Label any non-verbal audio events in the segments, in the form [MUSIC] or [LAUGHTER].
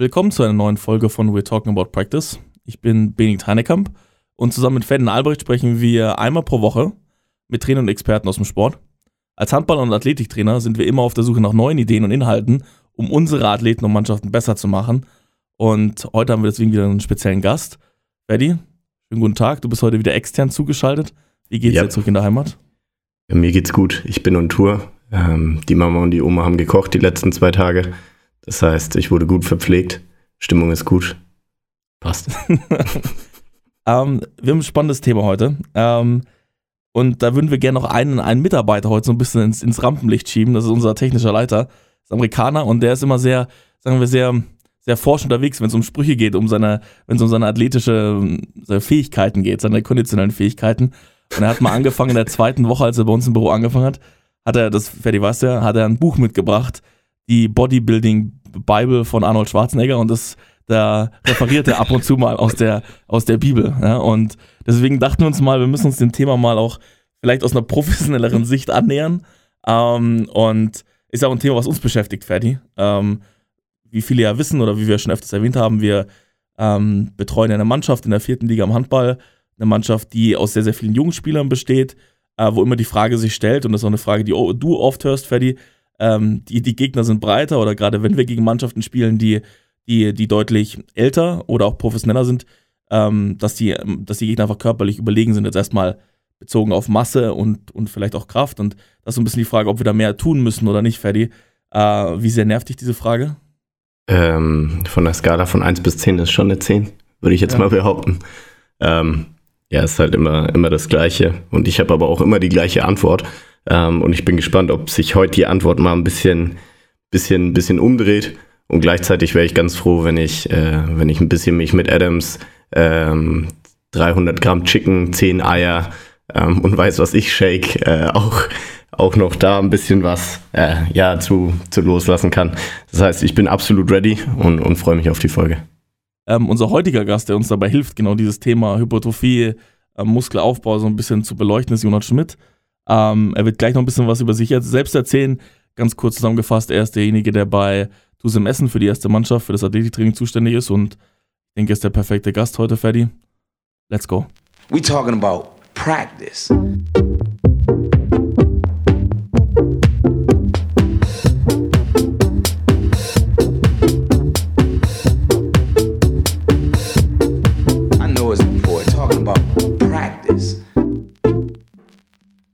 Willkommen zu einer neuen Folge von We're Talking About Practice. Ich bin Benedikt Heinekamp und zusammen mit Ferdinand Albrecht sprechen wir einmal pro Woche mit Trainern und Experten aus dem Sport. Als Handball- und Athletiktrainer sind wir immer auf der Suche nach neuen Ideen und Inhalten, um unsere Athleten und Mannschaften besser zu machen. Und heute haben wir deswegen wieder einen speziellen Gast. Ferdi, schönen guten Tag. Du bist heute wieder extern zugeschaltet. Wie geht's ja. dir zurück in der Heimat? Ja, mir geht's gut. Ich bin on Tour. Ähm, die Mama und die Oma haben gekocht die letzten zwei Tage. Das heißt, ich wurde gut verpflegt. Stimmung ist gut. Passt. [LAUGHS] ähm, wir haben ein spannendes Thema heute. Ähm, und da würden wir gerne noch einen, einen Mitarbeiter heute so ein bisschen ins, ins Rampenlicht schieben. Das ist unser technischer Leiter. Ist Amerikaner und der ist immer sehr, sagen wir, sehr, sehr forsch unterwegs, wenn es um Sprüche geht, um wenn es um seine athletische seine Fähigkeiten geht, seine konditionellen Fähigkeiten. Und er hat mal angefangen in der zweiten Woche, als er bei uns im Büro angefangen hat, hat er, das Ferdi weiß ja, hat er ein Buch mitgebracht, die Bodybuilding Bible von Arnold Schwarzenegger und das da referiert er ab und zu mal aus der, aus der Bibel. Ja? Und deswegen dachten wir uns mal, wir müssen uns dem Thema mal auch vielleicht aus einer professionelleren Sicht annähern. Ähm, und ist auch ein Thema, was uns beschäftigt, Ferdi. Ähm, wie viele ja wissen oder wie wir schon öfters erwähnt haben, wir ähm, betreuen eine Mannschaft in der vierten Liga im Handball. Eine Mannschaft, die aus sehr, sehr vielen Jugendspielern besteht, äh, wo immer die Frage sich stellt, und das ist auch eine Frage, die du oft hörst, Ferdi, ähm, die, die Gegner sind breiter oder gerade wenn wir gegen Mannschaften spielen, die, die, die deutlich älter oder auch professioneller sind, ähm, dass, die, dass die Gegner einfach körperlich überlegen sind, jetzt erstmal bezogen auf Masse und, und vielleicht auch Kraft. Und das ist so ein bisschen die Frage, ob wir da mehr tun müssen oder nicht, Ferdi. Äh, wie sehr nervt dich diese Frage? Ähm, von der Skala von 1 bis 10 ist schon eine 10, würde ich jetzt ja. mal behaupten. Ähm, ja, ist halt immer, immer das Gleiche. Und ich habe aber auch immer die gleiche Antwort. Ähm, und ich bin gespannt, ob sich heute die Antwort mal ein bisschen, bisschen, bisschen umdreht. Und gleichzeitig wäre ich ganz froh, wenn ich, äh, wenn ich ein bisschen mich mit Adams, ähm, 300 Gramm Chicken, 10 Eier ähm, und weiß was ich Shake äh, auch, auch noch da ein bisschen was äh, ja, zu, zu loslassen kann. Das heißt, ich bin absolut ready und, und freue mich auf die Folge. Ähm, unser heutiger Gast, der uns dabei hilft, genau dieses Thema Hypertrophie, äh, Muskelaufbau so ein bisschen zu beleuchten, ist Jonas Schmidt. Ähm, er wird gleich noch ein bisschen was über sich selbst erzählen. Ganz kurz zusammengefasst, er ist derjenige, der bei Tusem Essen für die erste Mannschaft, für das Athletiktraining zuständig ist und ich denke, er ist der perfekte Gast heute, Ferdi. Let's go. We talking about practice.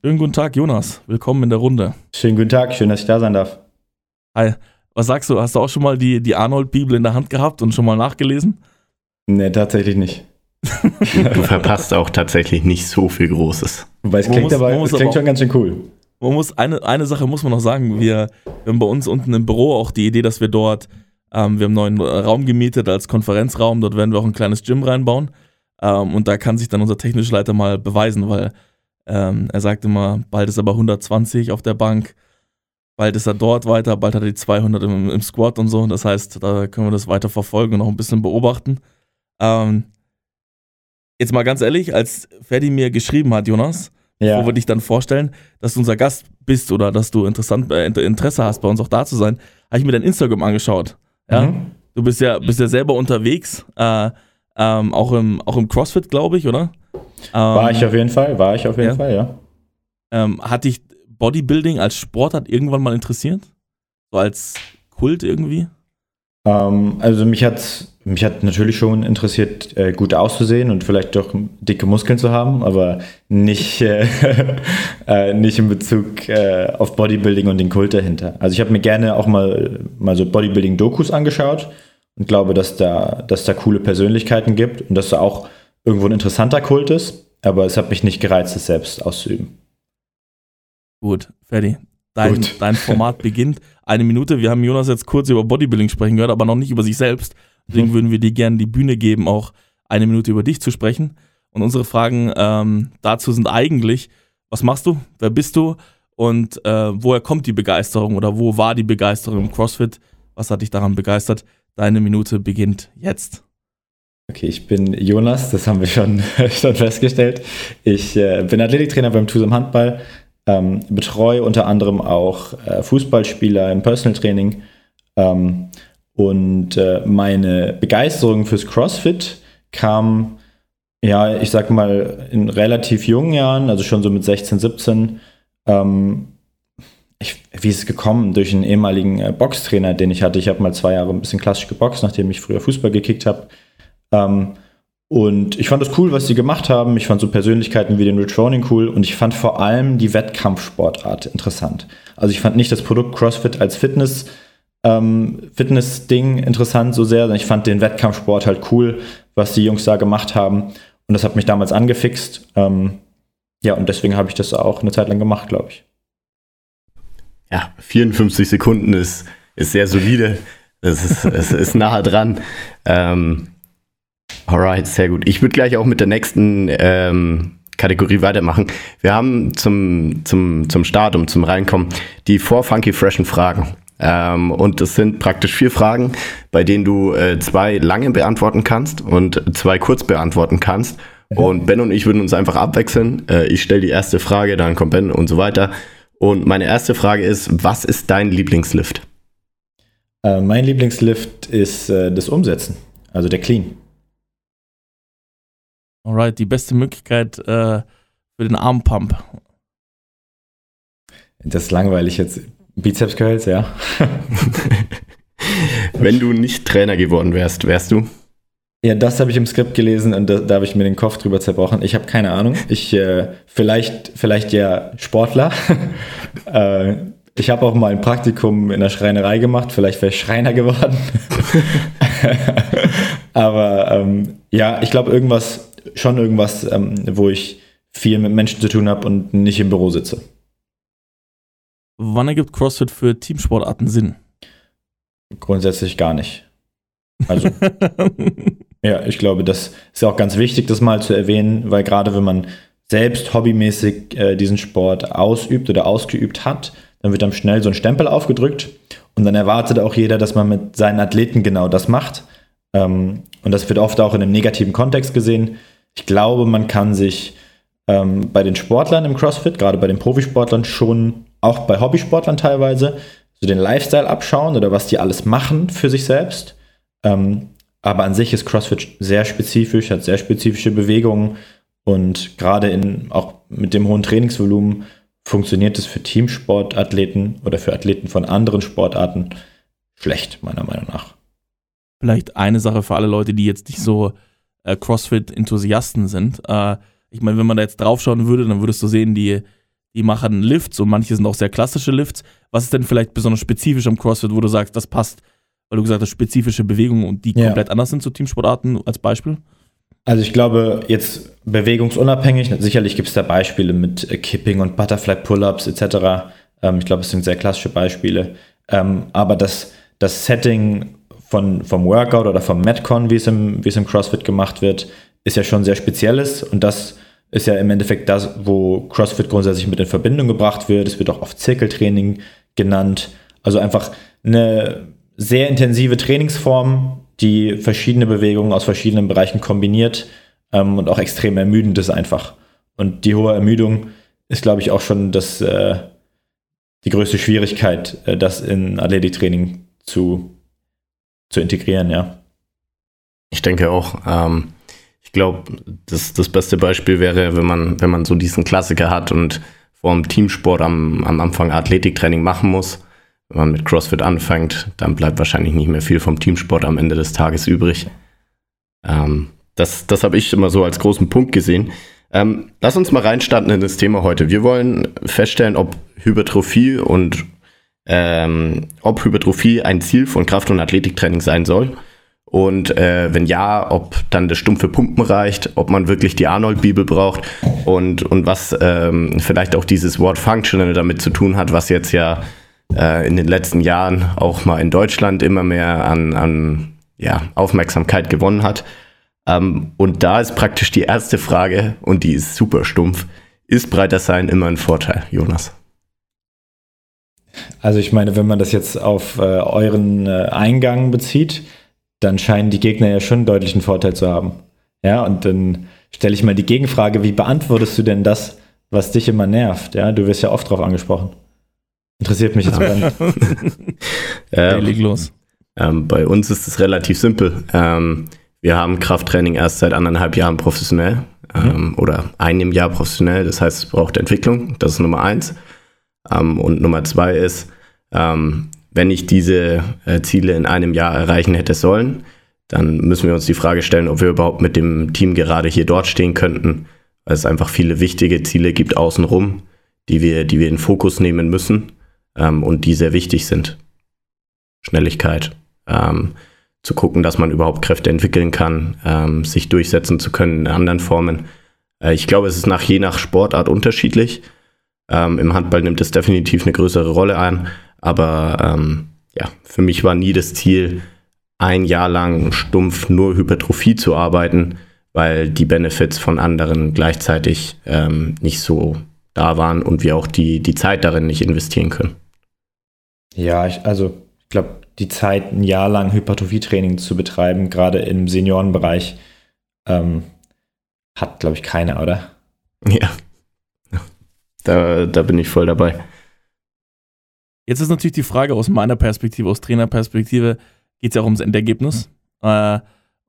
Schönen guten Tag, Jonas. Willkommen in der Runde. Schönen guten Tag, schön, dass ich da sein darf. Hi. Was sagst du? Hast du auch schon mal die, die Arnold-Bibel in der Hand gehabt und schon mal nachgelesen? Nee, tatsächlich nicht. [LAUGHS] du verpasst auch tatsächlich nicht so viel Großes. Weil es klingt, muss, aber, es klingt schon ganz schön cool. Man muss, eine, eine Sache muss man noch sagen. Wir, wir haben bei uns unten im Büro auch die Idee, dass wir dort, ähm, wir haben einen neuen Raum gemietet als Konferenzraum. Dort werden wir auch ein kleines Gym reinbauen. Ähm, und da kann sich dann unser technischer Leiter mal beweisen, weil ähm, er sagt immer, bald ist er bei 120 auf der Bank, bald ist er dort weiter, bald hat er die 200 im, im Squad und so. Das heißt, da können wir das weiter verfolgen und noch ein bisschen beobachten. Ähm, jetzt mal ganz ehrlich, als Ferdi mir geschrieben hat, Jonas, ja. wo wir dich dann vorstellen, dass du unser Gast bist oder dass du interessant, äh, Interesse hast, bei uns auch da zu sein, habe ich mir dein Instagram angeschaut. Ja? Mhm. Du bist ja, bist ja selber unterwegs, äh, ähm, auch, im, auch im CrossFit, glaube ich, oder? War ich ähm, auf jeden Fall, war ich auf jeden ja. Fall, ja. Ähm, hat dich Bodybuilding als Sportart irgendwann mal interessiert? So als Kult irgendwie? Ähm, also mich hat mich hat natürlich schon interessiert, äh, gut auszusehen und vielleicht doch dicke Muskeln zu haben, aber nicht, [LAUGHS] äh, äh, nicht in Bezug äh, auf Bodybuilding und den Kult dahinter. Also ich habe mir gerne auch mal, mal so Bodybuilding-Dokus angeschaut und glaube, dass da, dass da coole Persönlichkeiten gibt und dass da auch irgendwo ein interessanter Kult ist, aber es hat mich nicht gereizt, es selbst auszuüben. Gut, Ferdi. Dein, Gut. dein Format beginnt. Eine Minute. Wir haben Jonas jetzt kurz über Bodybuilding sprechen gehört, aber noch nicht über sich selbst. Deswegen mhm. würden wir dir gerne die Bühne geben, auch eine Minute über dich zu sprechen. Und unsere Fragen ähm, dazu sind eigentlich, was machst du? Wer bist du? Und äh, woher kommt die Begeisterung oder wo war die Begeisterung im CrossFit? Was hat dich daran begeistert? Deine Minute beginnt jetzt. Okay, ich bin Jonas, das haben wir schon, [LAUGHS] schon festgestellt. Ich äh, bin Athletiktrainer beim TUSAM Handball, ähm, betreue unter anderem auch äh, Fußballspieler im Personal Training ähm, Und äh, meine Begeisterung fürs CrossFit kam, ja, ich sag mal, in relativ jungen Jahren, also schon so mit 16, 17. Ähm, ich, wie ist es gekommen? Durch einen ehemaligen äh, Boxtrainer, den ich hatte. Ich habe mal zwei Jahre ein bisschen klassisch geboxt, nachdem ich früher Fußball gekickt habe. Ähm, und ich fand das cool, was sie gemacht haben. Ich fand so Persönlichkeiten wie den Rich Roning cool und ich fand vor allem die Wettkampfsportart interessant. Also ich fand nicht das Produkt CrossFit als Fitness, ähm, Fitness-Ding interessant so sehr, sondern ich fand den Wettkampfsport halt cool, was die Jungs da gemacht haben. Und das hat mich damals angefixt. Ähm, ja, und deswegen habe ich das auch eine Zeit lang gemacht, glaube ich. Ja, 54 Sekunden ist, ist sehr solide. Es ist, es ist nahe dran. Ähm, alright, sehr gut. Ich würde gleich auch mit der nächsten ähm, Kategorie weitermachen. Wir haben zum, zum, zum Start, um zum Reinkommen, die Four Funky Freshen Fragen. Ähm, und das sind praktisch vier Fragen, bei denen du äh, zwei lange beantworten kannst und zwei kurz beantworten kannst. Und Ben und ich würden uns einfach abwechseln. Äh, ich stelle die erste Frage, dann kommt Ben und so weiter. Und meine erste Frage ist, was ist dein Lieblingslift? Äh, mein Lieblingslift ist äh, das Umsetzen, also der Clean. Alright, die beste Möglichkeit äh, für den Armpump. Das ist langweilig jetzt. Bizeps Curls, ja. [LAUGHS] Wenn du nicht Trainer geworden wärst, wärst du? Ja, das habe ich im Skript gelesen und da, da habe ich mir den Kopf drüber zerbrochen. Ich habe keine Ahnung. Ich äh, vielleicht, vielleicht ja Sportler. [LAUGHS] äh, ich habe auch mal ein Praktikum in der Schreinerei gemacht. Vielleicht wäre ich Schreiner geworden. [LAUGHS] Aber ähm, ja, ich glaube irgendwas, schon irgendwas, ähm, wo ich viel mit Menschen zu tun habe und nicht im Büro sitze. Wann ergibt CrossFit für Teamsportarten Sinn? Grundsätzlich gar nicht. Also, [LAUGHS] ja, ich glaube, das ist auch ganz wichtig, das mal zu erwähnen, weil gerade wenn man selbst hobbymäßig äh, diesen Sport ausübt oder ausgeübt hat, dann wird einem schnell so ein Stempel aufgedrückt und dann erwartet auch jeder, dass man mit seinen Athleten genau das macht. Ähm, und das wird oft auch in einem negativen Kontext gesehen. Ich glaube, man kann sich ähm, bei den Sportlern im CrossFit, gerade bei den Profisportlern, schon auch bei Hobbysportlern teilweise, so den Lifestyle abschauen oder was die alles machen für sich selbst. Ähm, aber an sich ist CrossFit sehr spezifisch, hat sehr spezifische Bewegungen und gerade in, auch mit dem hohen Trainingsvolumen funktioniert es für Teamsportathleten oder für Athleten von anderen Sportarten schlecht, meiner Meinung nach. Vielleicht eine Sache für alle Leute, die jetzt nicht so äh, CrossFit-Enthusiasten sind. Äh, ich meine, wenn man da jetzt draufschauen würde, dann würdest du sehen, die die machen Lifts und manche sind auch sehr klassische Lifts. Was ist denn vielleicht besonders spezifisch am CrossFit, wo du sagst, das passt, weil du gesagt hast, spezifische Bewegungen und die ja. komplett anders sind zu Teamsportarten als Beispiel? Also ich glaube, jetzt bewegungsunabhängig, sicherlich gibt es da Beispiele mit äh, Kipping und Butterfly Pull-Ups etc. Ähm, ich glaube, es sind sehr klassische Beispiele. Ähm, aber das, das Setting von, vom Workout oder vom Metcon, wie es, im, wie es im CrossFit gemacht wird, ist ja schon sehr spezielles und das ist ja im Endeffekt das, wo CrossFit grundsätzlich mit in Verbindung gebracht wird. Es wird auch oft Zirkeltraining genannt. Also einfach eine sehr intensive Trainingsform, die verschiedene Bewegungen aus verschiedenen Bereichen kombiniert ähm, und auch extrem ermüdend ist einfach. Und die hohe Ermüdung ist, glaube ich, auch schon das, äh, die größte Schwierigkeit, äh, das in Athletiktraining zu, zu integrieren, ja. Ich denke auch. Ähm, ich glaube, das, das beste Beispiel wäre, wenn man, wenn man so diesen Klassiker hat und vor dem Teamsport am, am Anfang Athletiktraining machen muss. Wenn man mit CrossFit anfängt, dann bleibt wahrscheinlich nicht mehr viel vom Teamsport am Ende des Tages übrig. Ähm, das das habe ich immer so als großen Punkt gesehen. Ähm, lass uns mal reinstarten in das Thema heute. Wir wollen feststellen, ob Hypertrophie und ähm, ob Hypertrophie ein Ziel von Kraft- und Athletiktraining sein soll und äh, wenn ja, ob dann das stumpfe Pumpen reicht, ob man wirklich die Arnold-Bibel braucht und, und was ähm, vielleicht auch dieses Wort Functional damit zu tun hat, was jetzt ja äh, in den letzten Jahren auch mal in Deutschland immer mehr an, an ja, Aufmerksamkeit gewonnen hat. Ähm, und da ist praktisch die erste Frage, und die ist super stumpf, ist breiter sein immer ein Vorteil, Jonas? Also ich meine, wenn man das jetzt auf äh, euren äh, Eingang bezieht, dann scheinen die Gegner ja schon einen deutlichen Vorteil zu haben. Ja, und dann stelle ich mal die Gegenfrage, wie beantwortest du denn das, was dich immer nervt? Ja, du wirst ja oft drauf angesprochen. Interessiert mich jetzt brennend. [LAUGHS] ähm, leg los. Ähm, bei uns ist es relativ simpel. Ähm, wir haben Krafttraining erst seit anderthalb Jahren professionell ähm, oder einem Jahr professionell. Das heißt, es braucht Entwicklung. Das ist Nummer eins. Ähm, und Nummer zwei ist, ähm, wenn ich diese äh, Ziele in einem Jahr erreichen hätte sollen, dann müssen wir uns die Frage stellen, ob wir überhaupt mit dem Team gerade hier dort stehen könnten, weil es einfach viele wichtige Ziele gibt außenrum, die wir, die wir in Fokus nehmen müssen ähm, und die sehr wichtig sind. Schnelligkeit, ähm, zu gucken, dass man überhaupt Kräfte entwickeln kann, ähm, sich durchsetzen zu können in anderen Formen. Äh, ich glaube, es ist nach je nach Sportart unterschiedlich. Ähm, Im Handball nimmt es definitiv eine größere Rolle ein, aber ähm, ja, für mich war nie das Ziel, ein Jahr lang stumpf nur Hypertrophie zu arbeiten, weil die Benefits von anderen gleichzeitig ähm, nicht so da waren und wir auch die, die Zeit darin nicht investieren können. Ja, ich, also ich glaube, die Zeit, ein Jahr lang Hypertrophietraining zu betreiben, gerade im Seniorenbereich, ähm, hat, glaube ich, keiner, oder? Ja. Da, da bin ich voll dabei. Jetzt ist natürlich die Frage aus meiner Perspektive, aus Trainerperspektive, geht es ja auch ums Endergebnis. Mhm. Äh,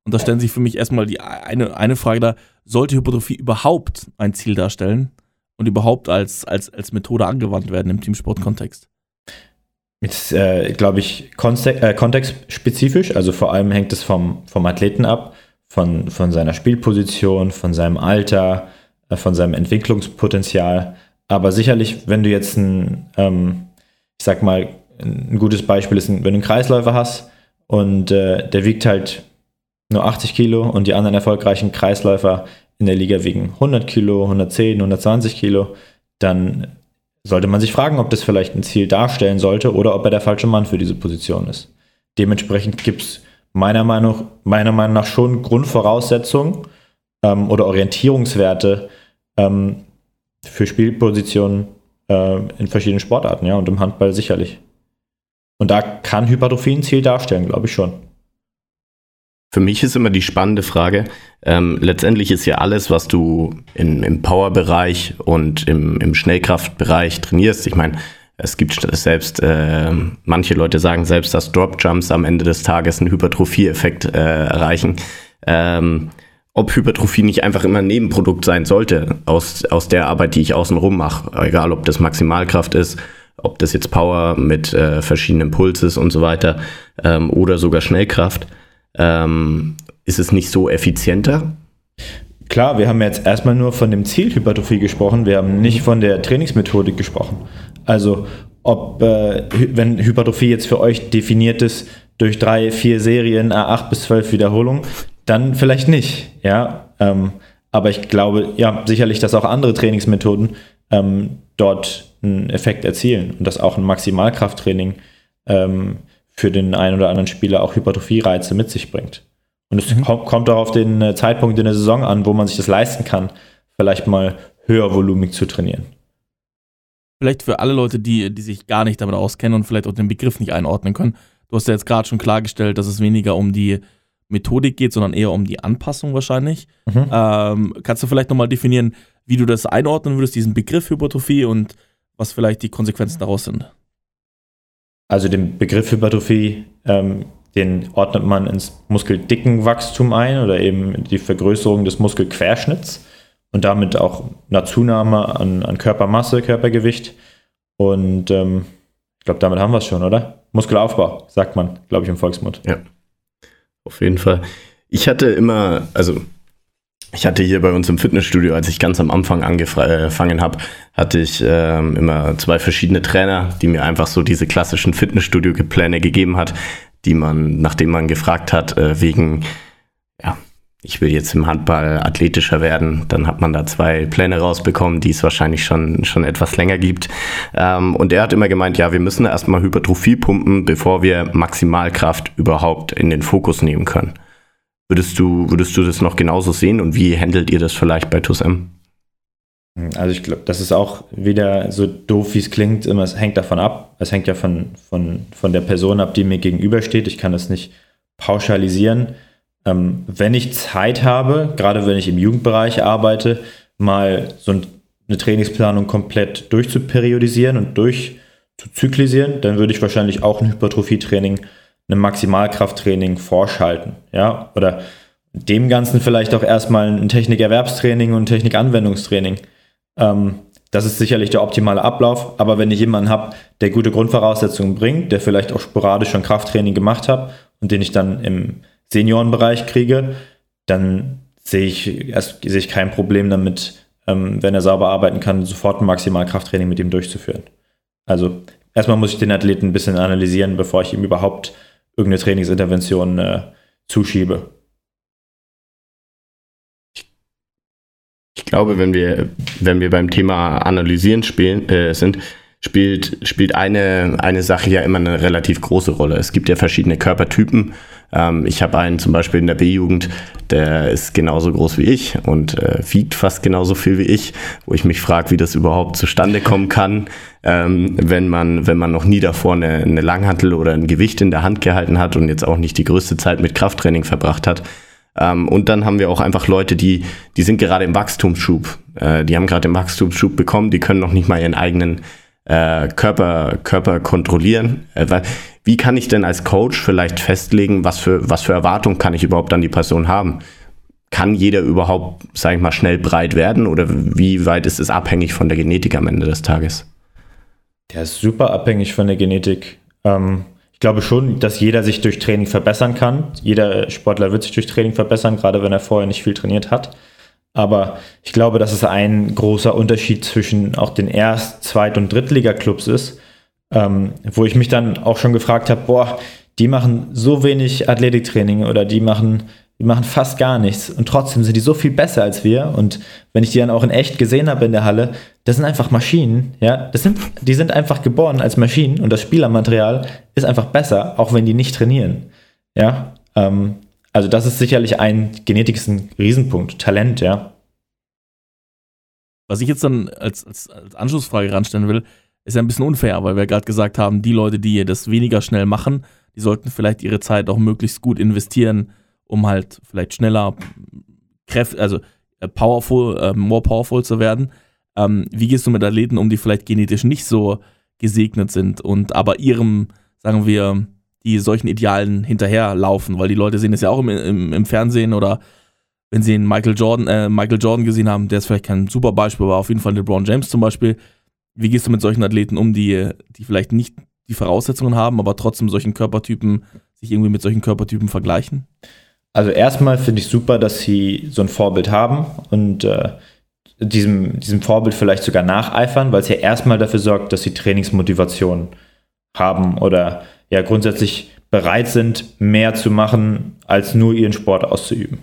und da stellen sich für mich erstmal die eine, eine Frage da, sollte Hypertrophie überhaupt ein Ziel darstellen und überhaupt als, als, als Methode angewandt werden im Teamsportkontext? Jetzt, äh, glaube ich, kontext, äh, kontextspezifisch, also vor allem hängt es vom, vom Athleten ab, von, von seiner Spielposition, von seinem Alter, äh, von seinem Entwicklungspotenzial. Aber sicherlich, wenn du jetzt ein, ähm, ich sag mal, ein gutes Beispiel ist, wenn du einen Kreisläufer hast und äh, der wiegt halt nur 80 Kilo und die anderen erfolgreichen Kreisläufer in der Liga wiegen 100 Kilo, 110, 120 Kilo, dann sollte man sich fragen, ob das vielleicht ein Ziel darstellen sollte oder ob er der falsche Mann für diese Position ist. Dementsprechend gibt es meiner Meinung, meiner Meinung nach schon Grundvoraussetzungen ähm, oder Orientierungswerte ähm, für Spielpositionen äh, in verschiedenen Sportarten, ja, und im Handball sicherlich. Und da kann Hypertrophie ein Ziel darstellen, glaube ich schon. Für mich ist immer die spannende Frage, ähm, letztendlich ist ja alles, was du in, im Power-Bereich und im, im Schnellkraftbereich trainierst, ich meine, es gibt selbst, äh, manche Leute sagen selbst, dass Drop-Jumps am Ende des Tages einen Hypertrophie-Effekt äh, erreichen. Ähm, ob Hypertrophie nicht einfach immer ein Nebenprodukt sein sollte aus, aus der Arbeit, die ich außenrum mache. Egal, ob das Maximalkraft ist, ob das jetzt Power mit äh, verschiedenen Pulses und so weiter ähm, oder sogar Schnellkraft. Ähm, ist es nicht so effizienter? Klar, wir haben jetzt erstmal nur von dem Ziel Hypertrophie gesprochen, wir haben nicht von der Trainingsmethodik gesprochen. Also ob, äh, wenn Hypertrophie jetzt für euch definiert ist durch drei, vier Serien, A8 bis 12 Wiederholungen, dann vielleicht nicht, ja. Ähm, aber ich glaube, ja, sicherlich, dass auch andere Trainingsmethoden ähm, dort einen Effekt erzielen und dass auch ein Maximalkrafttraining ähm, für den einen oder anderen Spieler auch Hypertrophie-Reize mit sich bringt. Und es mhm. kommt auch auf den äh, Zeitpunkt in der Saison an, wo man sich das leisten kann, vielleicht mal höher volumig zu trainieren. Vielleicht für alle Leute, die, die sich gar nicht damit auskennen und vielleicht auch den Begriff nicht einordnen können. Du hast ja jetzt gerade schon klargestellt, dass es weniger um die Methodik geht, sondern eher um die Anpassung wahrscheinlich. Mhm. Ähm, kannst du vielleicht nochmal definieren, wie du das einordnen würdest, diesen Begriff Hypertrophie und was vielleicht die Konsequenzen daraus sind? Also den Begriff Hypertrophie, ähm, den ordnet man ins Muskeldickenwachstum ein oder eben die Vergrößerung des Muskelquerschnitts und damit auch eine Zunahme an, an Körpermasse, Körpergewicht. Und ähm, ich glaube, damit haben wir es schon, oder? Muskelaufbau, sagt man, glaube ich, im Volksmund. Ja, auf jeden Fall. Ich hatte immer, also ich hatte hier bei uns im Fitnessstudio, als ich ganz am Anfang angefangen habe, hatte ich ähm, immer zwei verschiedene Trainer, die mir einfach so diese klassischen Fitnessstudio-Pläne gegeben hat, die man, nachdem man gefragt hat, äh, wegen, ja, ich will jetzt im Handball athletischer werden, dann hat man da zwei Pläne rausbekommen, die es wahrscheinlich schon, schon etwas länger gibt. Ähm, und er hat immer gemeint, ja, wir müssen erstmal Hypertrophie pumpen, bevor wir Maximalkraft überhaupt in den Fokus nehmen können. Würdest du, würdest du das noch genauso sehen und wie handelt ihr das vielleicht bei TUSM? Also ich glaube, das ist auch wieder so doof, wie es klingt, immer, es hängt davon ab. Es hängt ja von, von, von der Person ab, die mir gegenübersteht. Ich kann das nicht pauschalisieren. Ähm, wenn ich Zeit habe, gerade wenn ich im Jugendbereich arbeite, mal so eine Trainingsplanung komplett durchzuperiodisieren und durchzuzyklisieren, dann würde ich wahrscheinlich auch ein Hypertrophie-Training einem Maximalkrafttraining vorschalten, ja, oder dem Ganzen vielleicht auch erstmal ein Technikerwerbstraining und Technikanwendungstraining. Ähm, das ist sicherlich der optimale Ablauf, aber wenn ich jemanden habe, der gute Grundvoraussetzungen bringt, der vielleicht auch sporadisch schon Krafttraining gemacht hat und den ich dann im Seniorenbereich kriege, dann sehe ich, erst, sehe ich kein Problem damit, ähm, wenn er sauber arbeiten kann, sofort ein Maximalkrafttraining mit ihm durchzuführen. Also erstmal muss ich den Athleten ein bisschen analysieren, bevor ich ihm überhaupt irgendeine Trainingsintervention äh, zuschiebe. Ich glaube, wenn wir, wenn wir beim Thema Analysieren spielen, äh, sind, spielt, spielt eine, eine Sache ja immer eine relativ große Rolle. Es gibt ja verschiedene Körpertypen. Ähm, ich habe einen zum Beispiel in der B-Jugend, der ist genauso groß wie ich und äh, wiegt fast genauso viel wie ich, wo ich mich frage, wie das überhaupt zustande kommen kann, ähm, wenn, man, wenn man noch nie davor eine, eine Langhantel oder ein Gewicht in der Hand gehalten hat und jetzt auch nicht die größte Zeit mit Krafttraining verbracht hat. Ähm, und dann haben wir auch einfach Leute, die, die sind gerade im Wachstumsschub. Äh, die haben gerade den Wachstumsschub bekommen, die können noch nicht mal ihren eigenen äh, Körper, Körper kontrollieren. Äh, wie kann ich denn als Coach vielleicht festlegen, was für, was für Erwartungen kann ich überhaupt an die Person haben? Kann jeder überhaupt, sage ich mal, schnell breit werden oder wie weit ist es abhängig von der Genetik am Ende des Tages? Der ist super abhängig von der Genetik. Ähm, ich glaube schon, dass jeder sich durch Training verbessern kann. Jeder Sportler wird sich durch Training verbessern, gerade wenn er vorher nicht viel trainiert hat. Aber ich glaube, dass es ein großer Unterschied zwischen auch den Erst-, Zweit- und Drittliga-Clubs ist, ähm, wo ich mich dann auch schon gefragt habe, boah, die machen so wenig Athletiktraining oder die machen, die machen fast gar nichts und trotzdem sind die so viel besser als wir. Und wenn ich die dann auch in echt gesehen habe in der Halle, das sind einfach Maschinen, ja, das sind, die sind einfach geboren als Maschinen und das Spielermaterial ist einfach besser, auch wenn die nicht trainieren. Ja, ähm, also das ist sicherlich ein ein Riesenpunkt, Talent, ja. Was ich jetzt dann als, als, als Anschlussfrage ranstellen will, ist ja ein bisschen unfair, weil wir gerade gesagt haben, die Leute, die das weniger schnell machen, die sollten vielleicht ihre Zeit auch möglichst gut investieren, um halt vielleicht schneller Kräfte, also äh, powerful, uh, more powerful zu werden. Ähm, wie gehst du mit Athleten um, die vielleicht genetisch nicht so gesegnet sind und aber ihrem, sagen wir, die solchen Idealen hinterherlaufen, weil die Leute sehen es ja auch im, im, im, Fernsehen oder wenn sie einen Michael Jordan, äh, Michael Jordan gesehen haben, der ist vielleicht kein super Beispiel, aber auf jeden Fall LeBron James zum Beispiel. Wie gehst du mit solchen Athleten um, die, die vielleicht nicht die Voraussetzungen haben, aber trotzdem solchen Körpertypen, sich irgendwie mit solchen Körpertypen vergleichen? Also erstmal finde ich super, dass sie so ein Vorbild haben und äh, diesem, diesem Vorbild vielleicht sogar nacheifern, weil es ja erstmal dafür sorgt, dass sie Trainingsmotivation haben oder ja grundsätzlich bereit sind, mehr zu machen, als nur ihren Sport auszuüben.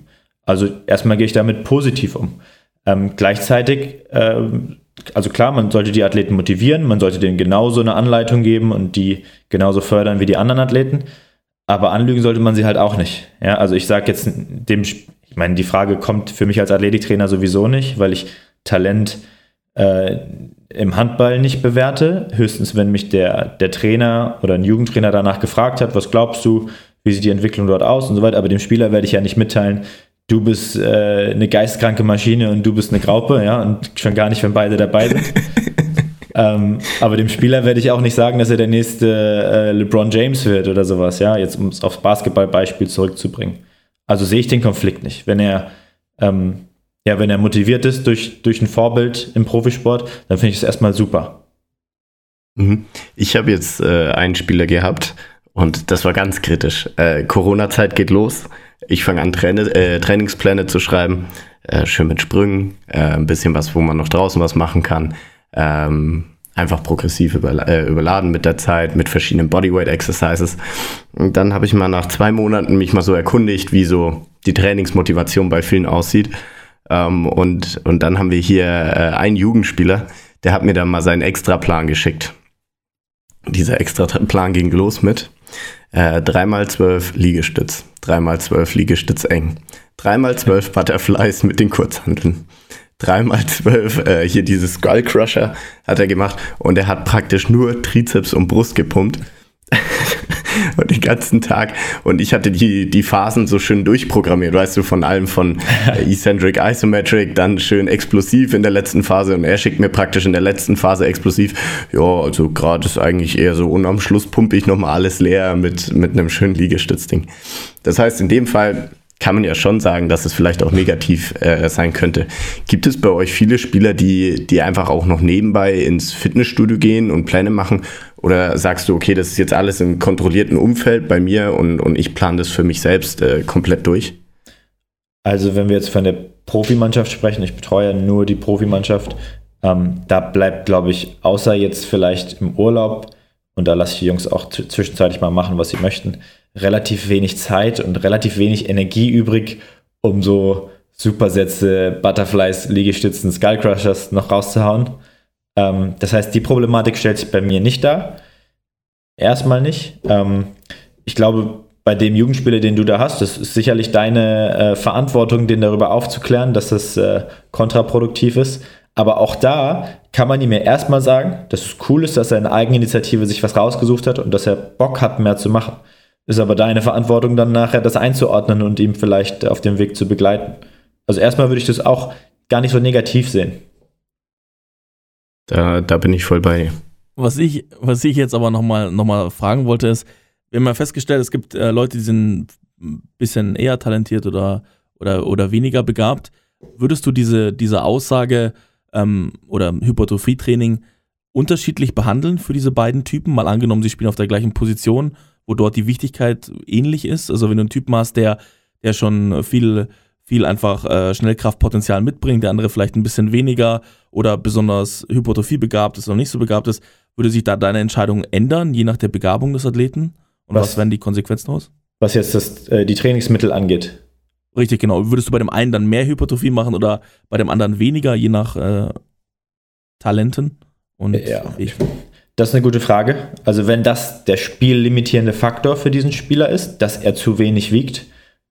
Also erstmal gehe ich damit positiv um. Ähm, gleichzeitig, ähm, also klar, man sollte die Athleten motivieren, man sollte denen genauso eine Anleitung geben und die genauso fördern wie die anderen Athleten. Aber anlügen sollte man sie halt auch nicht. Ja, also ich sage jetzt dem, ich meine, die Frage kommt für mich als Athletiktrainer sowieso nicht, weil ich Talent äh, im Handball nicht bewerte. Höchstens, wenn mich der, der Trainer oder ein Jugendtrainer danach gefragt hat, was glaubst du, wie sieht die Entwicklung dort aus und so weiter. Aber dem Spieler werde ich ja nicht mitteilen, du bist äh, eine geistkranke Maschine und du bist eine Graupe, ja, und schon gar nicht, wenn beide dabei sind. [LAUGHS] ähm, aber dem Spieler werde ich auch nicht sagen, dass er der nächste äh, LeBron James wird oder sowas, ja, jetzt um es aufs Basketballbeispiel zurückzubringen. Also sehe ich den Konflikt nicht. Wenn er ähm, ja, wenn er motiviert ist durch, durch ein Vorbild im Profisport, dann finde ich es erstmal super. Mhm. Ich habe jetzt äh, einen Spieler gehabt und das war ganz kritisch. Äh, Corona-Zeit geht los. Ich fange an, Train äh, Trainingspläne zu schreiben. Äh, schön mit Sprüngen, äh, ein bisschen was, wo man noch draußen was machen kann. Ähm, einfach progressiv überla äh, überladen mit der Zeit, mit verschiedenen Bodyweight-Exercises. Und dann habe ich mal nach zwei Monaten mich mal so erkundigt, wie so die Trainingsmotivation bei vielen aussieht. Ähm, und, und dann haben wir hier äh, einen Jugendspieler, der hat mir dann mal seinen Extraplan geschickt. Dieser Extraplan ging los mit äh, 3x12 Liegestütz, 3x12 Liegestütz eng, 3x12 Butterflies mit den Kurzhanteln. 3x12, äh, hier dieses Skull Crusher hat er gemacht und er hat praktisch nur Trizeps und Brust gepumpt. Und den ganzen Tag. Und ich hatte die, die Phasen so schön durchprogrammiert, weißt du, von allem von Eccentric Isometric, dann schön explosiv in der letzten Phase und er schickt mir praktisch in der letzten Phase explosiv. Ja, also gerade ist eigentlich eher so und am Schluss pumpe ich nochmal alles leer mit, mit einem schönen Liegestützding. Das heißt, in dem Fall kann man ja schon sagen, dass es vielleicht auch negativ äh, sein könnte. Gibt es bei euch viele Spieler, die, die einfach auch noch nebenbei ins Fitnessstudio gehen und Pläne machen? Oder sagst du, okay, das ist jetzt alles im kontrollierten Umfeld bei mir und, und ich plane das für mich selbst äh, komplett durch? Also wenn wir jetzt von der Profimannschaft sprechen, ich betreue nur die Profimannschaft, ähm, da bleibt, glaube ich, außer jetzt vielleicht im Urlaub, und da lasse ich die Jungs auch zwischenzeitlich mal machen, was sie möchten, relativ wenig Zeit und relativ wenig Energie übrig, um so Supersätze, Butterflies, Liegestützen, Skullcrushers noch rauszuhauen. Ähm, das heißt, die Problematik stellt sich bei mir nicht dar. Erstmal nicht. Ähm, ich glaube, bei dem Jugendspieler, den du da hast, das ist sicherlich deine äh, Verantwortung, den darüber aufzuklären, dass das äh, kontraproduktiv ist. Aber auch da kann man ihm ja erstmal sagen, dass es cool ist, dass er in Eigeninitiative sich was rausgesucht hat und dass er Bock hat, mehr zu machen. Ist aber deine Verantwortung dann nachher, das einzuordnen und ihm vielleicht auf dem Weg zu begleiten. Also erstmal würde ich das auch gar nicht so negativ sehen. Da, da bin ich voll bei. Was ich, was ich jetzt aber nochmal noch mal fragen wollte, ist, wir haben ja festgestellt, es gibt äh, Leute, die sind ein bisschen eher talentiert oder, oder, oder weniger begabt. Würdest du diese, diese Aussage ähm, oder Hypertrophie-Training unterschiedlich behandeln für diese beiden Typen? Mal angenommen, sie spielen auf der gleichen Position wo dort die Wichtigkeit ähnlich ist. Also wenn du einen Typen hast, der, der schon viel, viel einfach äh, Schnellkraftpotenzial mitbringt, der andere vielleicht ein bisschen weniger oder besonders Hypertrophie begabt ist oder nicht so begabt ist, würde sich da deine Entscheidung ändern, je nach der Begabung des Athleten? Und was, was wären die Konsequenzen daraus? Was jetzt das, äh, die Trainingsmittel angeht. Richtig, genau. Würdest du bei dem einen dann mehr Hypertrophie machen oder bei dem anderen weniger, je nach äh, Talenten? Und ja, ich, das ist eine gute Frage. Also wenn das der spiellimitierende Faktor für diesen Spieler ist, dass er zu wenig wiegt,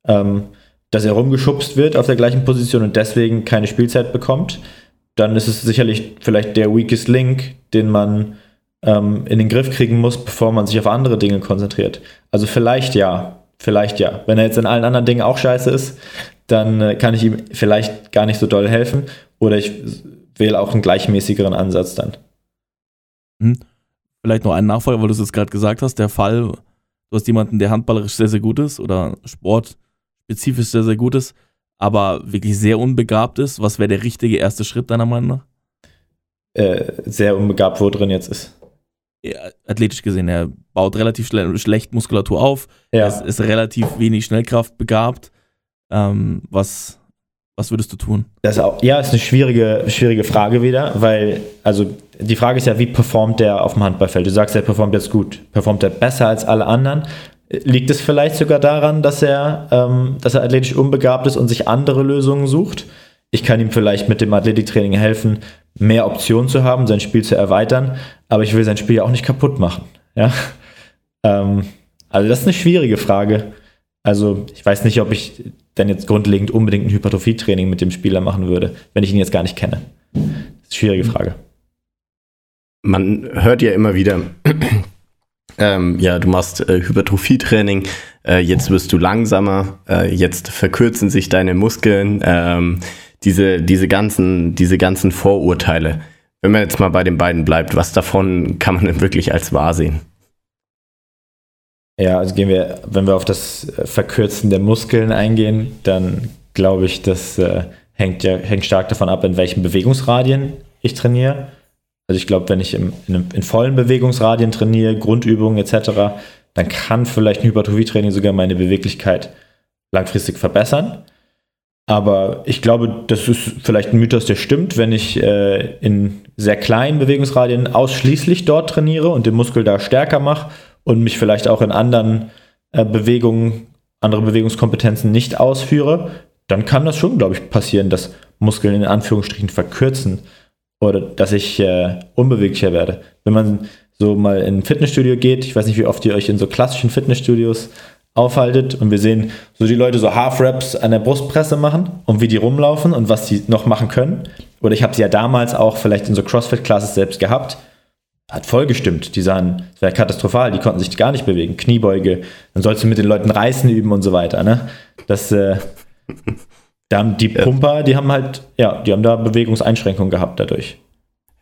ähm, dass er rumgeschubst wird auf der gleichen Position und deswegen keine Spielzeit bekommt, dann ist es sicherlich vielleicht der weakest link, den man ähm, in den Griff kriegen muss, bevor man sich auf andere Dinge konzentriert. Also vielleicht ja, vielleicht ja. Wenn er jetzt in allen anderen Dingen auch scheiße ist, dann äh, kann ich ihm vielleicht gar nicht so doll helfen oder ich wähle auch einen gleichmäßigeren Ansatz dann. Hm. Vielleicht noch einen Nachfolger, weil du es jetzt gerade gesagt hast, der Fall, du hast jemanden, der handballerisch sehr, sehr gut ist oder sportspezifisch sehr, sehr gut ist, aber wirklich sehr unbegabt ist. Was wäre der richtige erste Schritt deiner Meinung nach? Äh, sehr unbegabt, wo drin jetzt ist. Ja, athletisch gesehen, er baut relativ schle schlecht Muskulatur auf, ja. ist, ist relativ wenig Schnellkraft begabt. Ähm, was, was würdest du tun? Das auch, ja, ist eine schwierige, schwierige Frage wieder, weil, also die Frage ist ja, wie performt der auf dem Handballfeld? Du sagst, er performt jetzt gut. Performt er besser als alle anderen? Liegt es vielleicht sogar daran, dass er, ähm, dass er athletisch unbegabt ist und sich andere Lösungen sucht? Ich kann ihm vielleicht mit dem Athletiktraining helfen, mehr Optionen zu haben, sein Spiel zu erweitern, aber ich will sein Spiel ja auch nicht kaputt machen. Ja? Ähm, also das ist eine schwierige Frage. Also ich weiß nicht, ob ich denn jetzt grundlegend unbedingt ein Hypertrophie-Training mit dem Spieler machen würde, wenn ich ihn jetzt gar nicht kenne? Das ist eine schwierige Frage. Man hört ja immer wieder, [CLEARS THROAT] ähm, ja, du machst äh, Hypertrophie-Training, äh, jetzt wirst du langsamer, äh, jetzt verkürzen sich deine Muskeln, ähm, diese, diese, ganzen, diese ganzen Vorurteile. Wenn man jetzt mal bei den beiden bleibt, was davon kann man denn wirklich als wahr sehen? Ja, also gehen wir, wenn wir auf das äh, Verkürzen der Muskeln eingehen, dann glaube ich, das äh, hängt ja hängt stark davon ab, in welchen Bewegungsradien ich trainiere. Also ich glaube, wenn ich im, in, in, vollen Bewegungsradien trainiere, Grundübungen etc., dann kann vielleicht ein Hypertrophie-Training sogar meine Beweglichkeit langfristig verbessern. Aber ich glaube, das ist vielleicht ein Mythos, der stimmt, wenn ich äh, in sehr kleinen Bewegungsradien ausschließlich dort trainiere und den Muskel da stärker mache und mich vielleicht auch in anderen äh, Bewegungen, andere Bewegungskompetenzen nicht ausführe, dann kann das schon, glaube ich, passieren, dass Muskeln in Anführungsstrichen verkürzen oder dass ich äh, unbeweglicher werde. Wenn man so mal in ein Fitnessstudio geht, ich weiß nicht, wie oft ihr euch in so klassischen Fitnessstudios aufhaltet und wir sehen so die Leute so Half-Raps an der Brustpresse machen und wie die rumlaufen und was die noch machen können. Oder ich habe sie ja damals auch vielleicht in so CrossFit-Classes selbst gehabt hat voll gestimmt. Die sahen, es wäre katastrophal, die konnten sich gar nicht bewegen. Kniebeuge, dann sollst du mit den Leuten Reißen üben und so weiter. Ne? Das, äh, da haben die Pumper, die haben halt, ja, die haben da Bewegungseinschränkungen gehabt dadurch.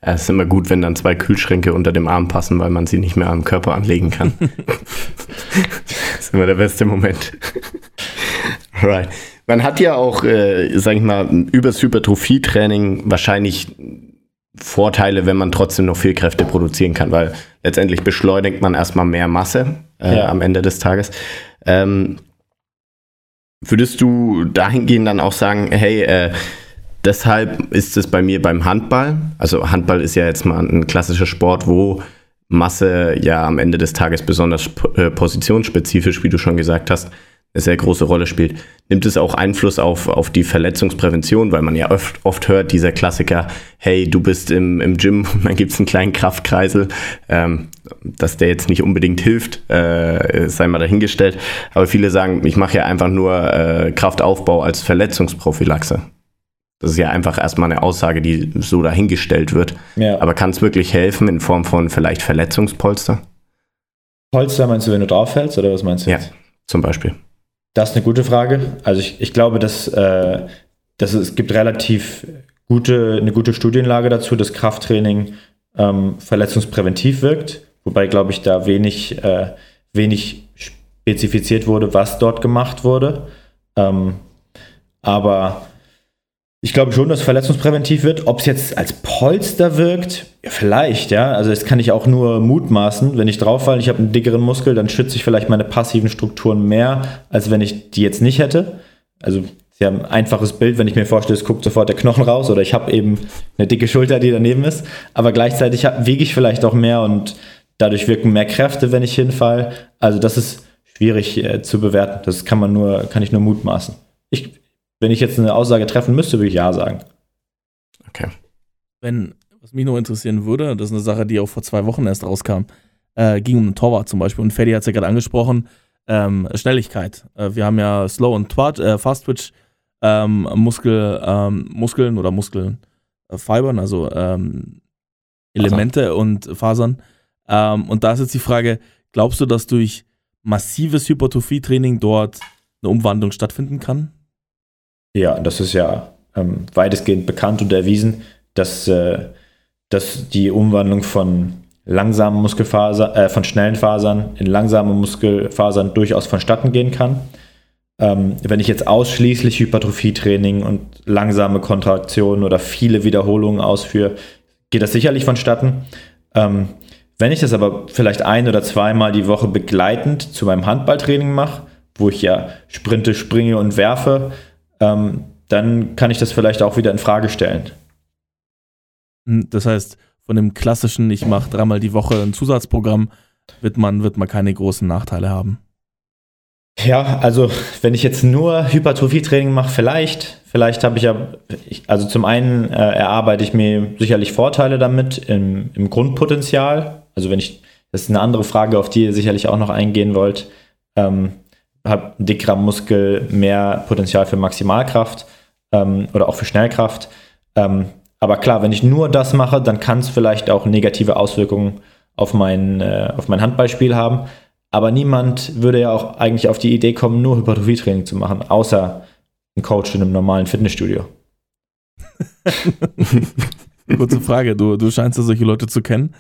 Ja, es ist immer gut, wenn dann zwei Kühlschränke unter dem Arm passen, weil man sie nicht mehr am Körper anlegen kann. [LAUGHS] das ist immer der beste Moment. right. Man hat ja auch, äh, sag ich mal, übers Hypertrophie-Training wahrscheinlich Vorteile, wenn man trotzdem noch viel Kräfte produzieren kann, weil letztendlich beschleunigt man erstmal mehr Masse äh, ja. am Ende des Tages. Ähm, würdest du dahingehend dann auch sagen, hey, äh, deshalb ist es bei mir beim Handball, also Handball ist ja jetzt mal ein klassischer Sport, wo Masse ja am Ende des Tages besonders äh, positionsspezifisch, wie du schon gesagt hast, eine sehr große Rolle spielt. Nimmt es auch Einfluss auf, auf die Verletzungsprävention, weil man ja oft, oft hört, dieser Klassiker, hey, du bist im, im Gym [LAUGHS] und dann gibt es einen kleinen Kraftkreisel, ähm, dass der jetzt nicht unbedingt hilft, äh, sei mal dahingestellt. Aber viele sagen, ich mache ja einfach nur äh, Kraftaufbau als Verletzungsprophylaxe. Das ist ja einfach erstmal eine Aussage, die so dahingestellt wird. Ja. Aber kann es wirklich helfen in Form von vielleicht Verletzungspolster? Polster meinst du, wenn du drauf fällst, oder was meinst du? Ja, zum Beispiel. Das ist eine gute Frage. Also ich, ich glaube, dass, äh, dass es gibt relativ gute, eine gute Studienlage dazu, dass Krafttraining ähm, verletzungspräventiv wirkt. Wobei, glaube ich, da wenig, äh, wenig spezifiziert wurde, was dort gemacht wurde. Ähm, aber ich glaube schon, dass verletzungspräventiv wird. Ob es jetzt als Polster wirkt, ja, vielleicht, ja. Also das kann ich auch nur mutmaßen. Wenn ich drauf falle, ich habe einen dickeren Muskel, dann schütze ich vielleicht meine passiven Strukturen mehr, als wenn ich die jetzt nicht hätte. Also Sie haben ein einfaches Bild, wenn ich mir vorstelle, es guckt sofort der Knochen raus oder ich habe eben eine dicke Schulter, die daneben ist. Aber gleichzeitig wiege ich vielleicht auch mehr und dadurch wirken mehr Kräfte, wenn ich hinfall. Also das ist schwierig äh, zu bewerten. Das kann man nur, kann ich nur mutmaßen. Ich, wenn ich jetzt eine Aussage treffen müsste, würde ich ja sagen. Okay. Wenn, was mich nur interessieren würde, das ist eine Sache, die auch vor zwei Wochen erst rauskam, äh, ging um einen Torwart zum Beispiel. Und Freddy hat es ja gerade angesprochen, ähm, Schnelligkeit. Äh, wir haben ja Slow und Twat, äh, Fast Twitch ähm, Muskel, ähm, Muskeln oder Muskelfibern, äh, also ähm, Elemente Fasern. und Fasern. Ähm, und da ist jetzt die Frage, glaubst du, dass durch massives Hypertrophie-Training dort eine Umwandlung stattfinden kann? Ja, das ist ja ähm, weitestgehend bekannt und erwiesen, dass, äh, dass die Umwandlung von langsamen Muskelfasern, äh, von schnellen Fasern in langsame Muskelfasern durchaus vonstatten gehen kann. Ähm, wenn ich jetzt ausschließlich Hypertrophietraining und langsame Kontraktionen oder viele Wiederholungen ausführe, geht das sicherlich vonstatten. Ähm, wenn ich das aber vielleicht ein oder zweimal die Woche begleitend zu meinem Handballtraining mache, wo ich ja sprinte, springe und werfe, ähm, dann kann ich das vielleicht auch wieder in Frage stellen. Hm, das heißt, von dem klassischen, ich mache dreimal die Woche ein Zusatzprogramm, wird man, wird man keine großen Nachteile haben. Ja, also wenn ich jetzt nur Hypertrophie-Training mache, vielleicht. Vielleicht habe ich ja, also zum einen äh, erarbeite ich mir sicherlich Vorteile damit im, im Grundpotenzial. Also wenn ich, das ist eine andere Frage, auf die ihr sicherlich auch noch eingehen wollt. Ähm, hat ein dickerer Muskel mehr Potenzial für Maximalkraft ähm, oder auch für Schnellkraft. Ähm, aber klar, wenn ich nur das mache, dann kann es vielleicht auch negative Auswirkungen auf mein, äh, auf mein Handballspiel haben. Aber niemand würde ja auch eigentlich auf die Idee kommen, nur Hypertrophie-Training zu machen, außer ein Coach in einem normalen Fitnessstudio. [LAUGHS] Kurze Frage, du, du scheinst ja solche Leute zu kennen.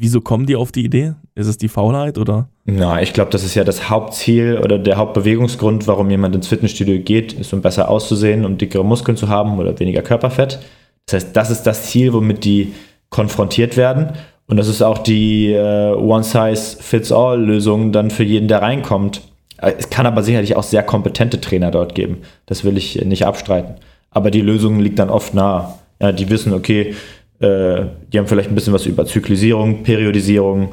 Wieso kommen die auf die Idee? Ist es die Faulheit oder? Na, ich glaube, das ist ja das Hauptziel oder der Hauptbewegungsgrund, warum jemand ins Fitnessstudio geht, ist, um besser auszusehen, um dickere Muskeln zu haben oder weniger Körperfett. Das heißt, das ist das Ziel, womit die konfrontiert werden. Und das ist auch die äh, One-Size-Fits-All-Lösung dann für jeden, der reinkommt. Äh, es kann aber sicherlich auch sehr kompetente Trainer dort geben. Das will ich nicht abstreiten. Aber die Lösung liegt dann oft nahe. Ja, die wissen, okay, äh, die haben vielleicht ein bisschen was über Zyklisierung, Periodisierung,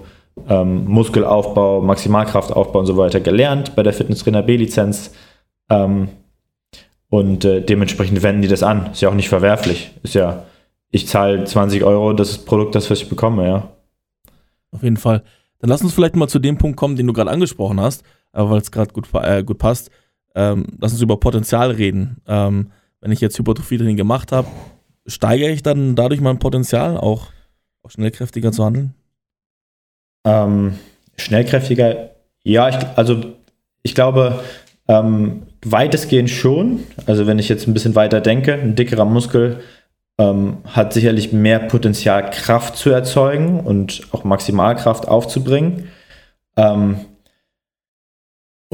ähm, Muskelaufbau, Maximalkraftaufbau und so weiter gelernt bei der Fitnesstrainer B-Lizenz. Ähm, und äh, dementsprechend wenden die das an. Ist ja auch nicht verwerflich. Ist ja, ich zahle 20 Euro, das ist Produkt, das was ich bekomme, ja. Auf jeden Fall. Dann lass uns vielleicht mal zu dem Punkt kommen, den du gerade angesprochen hast, weil es gerade gut, äh, gut passt. Ähm, lass uns über Potenzial reden. Ähm, wenn ich jetzt Hypertrophie-Training gemacht habe, steigere ich dann dadurch mein Potenzial, auch, auch schnellkräftiger zu handeln? Ähm, schnellkräftiger, ja, ich, also ich glaube, ähm, weitestgehend schon. Also wenn ich jetzt ein bisschen weiter denke, ein dickerer Muskel ähm, hat sicherlich mehr Potenzial, Kraft zu erzeugen und auch Maximalkraft aufzubringen. Ähm,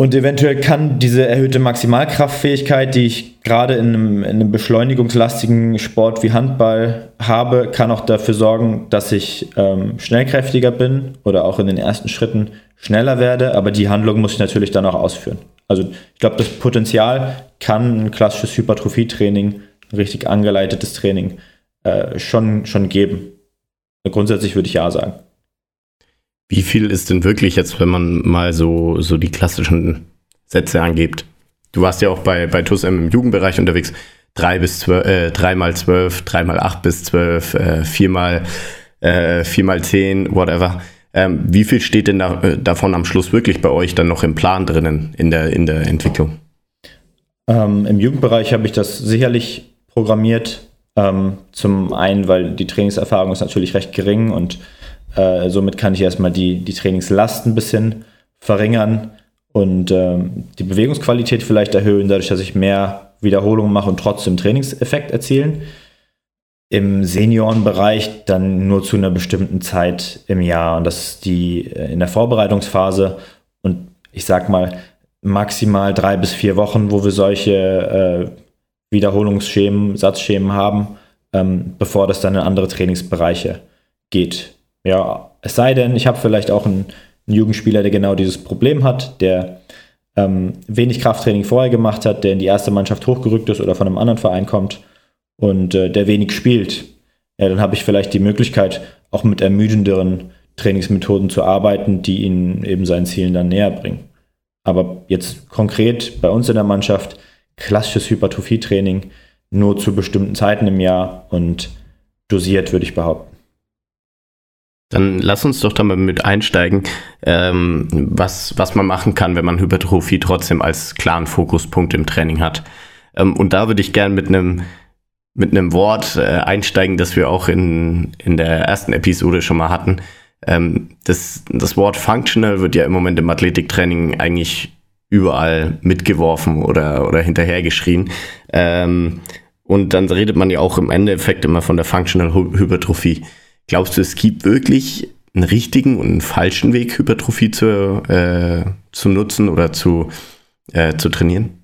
und eventuell kann diese erhöhte Maximalkraftfähigkeit, die ich gerade in einem, in einem, beschleunigungslastigen Sport wie Handball habe, kann auch dafür sorgen, dass ich ähm, schnellkräftiger bin oder auch in den ersten Schritten schneller werde. Aber die Handlung muss ich natürlich dann auch ausführen. Also ich glaube, das Potenzial kann ein klassisches Hypertrophie-Training, ein richtig angeleitetes Training äh, schon, schon geben. Grundsätzlich würde ich ja sagen. Wie viel ist denn wirklich jetzt, wenn man mal so, so die klassischen Sätze angibt? Du warst ja auch bei, bei TUSM im Jugendbereich unterwegs. Drei bis zwölf, äh, drei mal zwölf, drei mal acht bis zwölf, äh, vier mal, äh, vier mal zehn, whatever. Ähm, wie viel steht denn da, äh, davon am Schluss wirklich bei euch dann noch im Plan drinnen in der, in der Entwicklung? Ähm, Im Jugendbereich habe ich das sicherlich programmiert. Ähm, zum einen, weil die Trainingserfahrung ist natürlich recht gering und äh, somit kann ich erstmal die, die Trainingslast ein bisschen verringern und ähm, die Bewegungsqualität vielleicht erhöhen, dadurch, dass ich mehr Wiederholungen mache und trotzdem Trainingseffekt erzielen. Im Seniorenbereich dann nur zu einer bestimmten Zeit im Jahr und das ist die äh, in der Vorbereitungsphase und ich sag mal maximal drei bis vier Wochen, wo wir solche äh, Wiederholungsschemen, Satzschemen haben, ähm, bevor das dann in andere Trainingsbereiche geht ja, es sei denn, ich habe vielleicht auch einen, einen, Jugendspieler, der genau dieses Problem hat, der ähm, wenig Krafttraining vorher gemacht hat, der in die erste Mannschaft hochgerückt ist oder von einem anderen Verein kommt und äh, der wenig spielt. Ja, dann habe ich vielleicht die Möglichkeit, auch mit ermüdenderen Trainingsmethoden zu arbeiten, die ihn eben seinen Zielen dann näher bringen. Aber jetzt konkret bei uns in der Mannschaft klassisches Hypertrophie-Training nur zu bestimmten Zeiten im Jahr und dosiert, würde ich behaupten. Dann lass uns doch da mal mit einsteigen, ähm, was, was man machen kann, wenn man Hypertrophie trotzdem als klaren Fokuspunkt im Training hat. Ähm, und da würde ich gerne mit einem mit einem Wort äh, einsteigen, das wir auch in, in der ersten Episode schon mal hatten. Ähm, das, das Wort functional wird ja im Moment im Athletiktraining eigentlich überall mitgeworfen oder, oder hinterhergeschrien. Ähm, und dann redet man ja auch im Endeffekt immer von der Functional Hypertrophie. Glaubst du, es gibt wirklich einen richtigen und einen falschen Weg, Hypertrophie zu, äh, zu nutzen oder zu, äh, zu trainieren?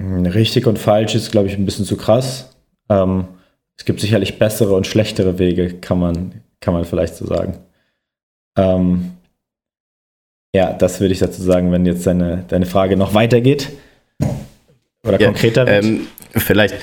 Hm, richtig und falsch ist, glaube ich, ein bisschen zu krass. Ähm, es gibt sicherlich bessere und schlechtere Wege, kann man, kann man vielleicht so sagen. Ähm, ja, das würde ich dazu sagen, wenn jetzt deine, deine Frage noch weitergeht oder ja, konkreter wird. Ähm, vielleicht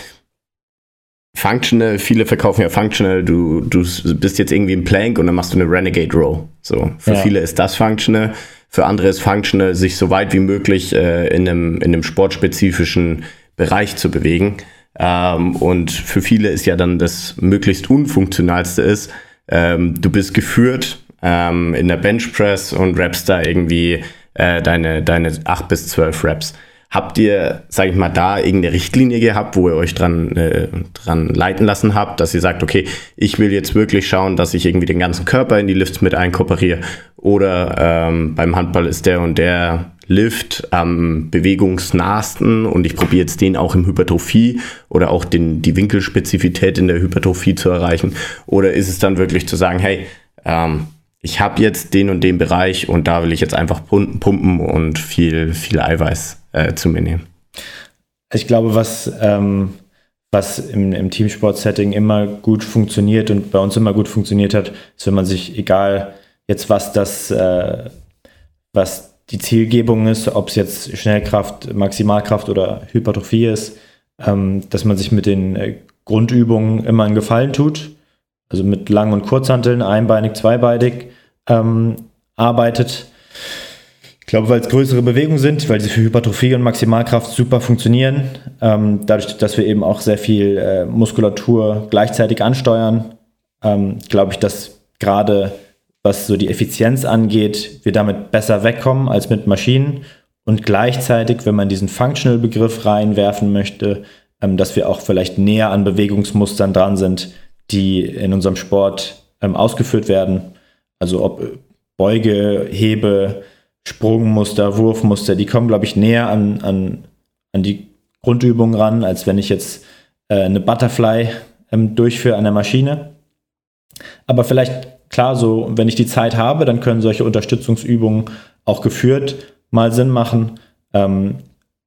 Functional, viele verkaufen ja Functional, du, du bist jetzt irgendwie im Plank und dann machst du eine Renegade Row. So, für ja. viele ist das Functional, für andere ist Functional, sich so weit wie möglich äh, in, einem, in einem sportspezifischen Bereich zu bewegen. Ähm, und für viele ist ja dann das möglichst unfunktionalste ist, ähm, du bist geführt ähm, in der Benchpress und rappst da irgendwie äh, deine, deine 8 bis 12 Raps. Habt ihr, sage ich mal, da irgendeine Richtlinie gehabt, wo ihr euch dran, äh, dran leiten lassen habt, dass ihr sagt, okay, ich will jetzt wirklich schauen, dass ich irgendwie den ganzen Körper in die Lifts mit einkooperiere oder ähm, beim Handball ist der und der Lift am bewegungsnahsten und ich probiere jetzt den auch im Hypertrophie oder auch den, die Winkelspezifität in der Hypertrophie zu erreichen? Oder ist es dann wirklich zu sagen, hey, ähm, ich habe jetzt den und den Bereich und da will ich jetzt einfach pumpen und viel, viel Eiweiß äh, zu mir nehmen. Ich glaube, was, ähm, was im, im Teamsport-Setting immer gut funktioniert und bei uns immer gut funktioniert hat, ist, wenn man sich, egal jetzt was das, äh, was die Zielgebung ist, ob es jetzt Schnellkraft, Maximalkraft oder Hypertrophie ist, ähm, dass man sich mit den äh, Grundübungen immer einen Gefallen tut. Also mit Lang- und Kurzhanteln, einbeinig, zweibeinig ähm, arbeitet glaube, weil es größere Bewegungen sind, weil sie für Hypertrophie und Maximalkraft super funktionieren. Ähm, dadurch, dass wir eben auch sehr viel äh, Muskulatur gleichzeitig ansteuern, ähm, glaube ich, dass gerade was so die Effizienz angeht, wir damit besser wegkommen als mit Maschinen. Und gleichzeitig, wenn man diesen Functional-Begriff reinwerfen möchte, ähm, dass wir auch vielleicht näher an Bewegungsmustern dran sind, die in unserem Sport ähm, ausgeführt werden. Also ob Beuge, Hebe, Sprungmuster, Wurfmuster, die kommen, glaube ich, näher an, an, an die Grundübungen ran, als wenn ich jetzt äh, eine Butterfly ähm, durchführe an der Maschine. Aber vielleicht, klar, so, wenn ich die Zeit habe, dann können solche Unterstützungsübungen auch geführt mal Sinn machen. Ähm,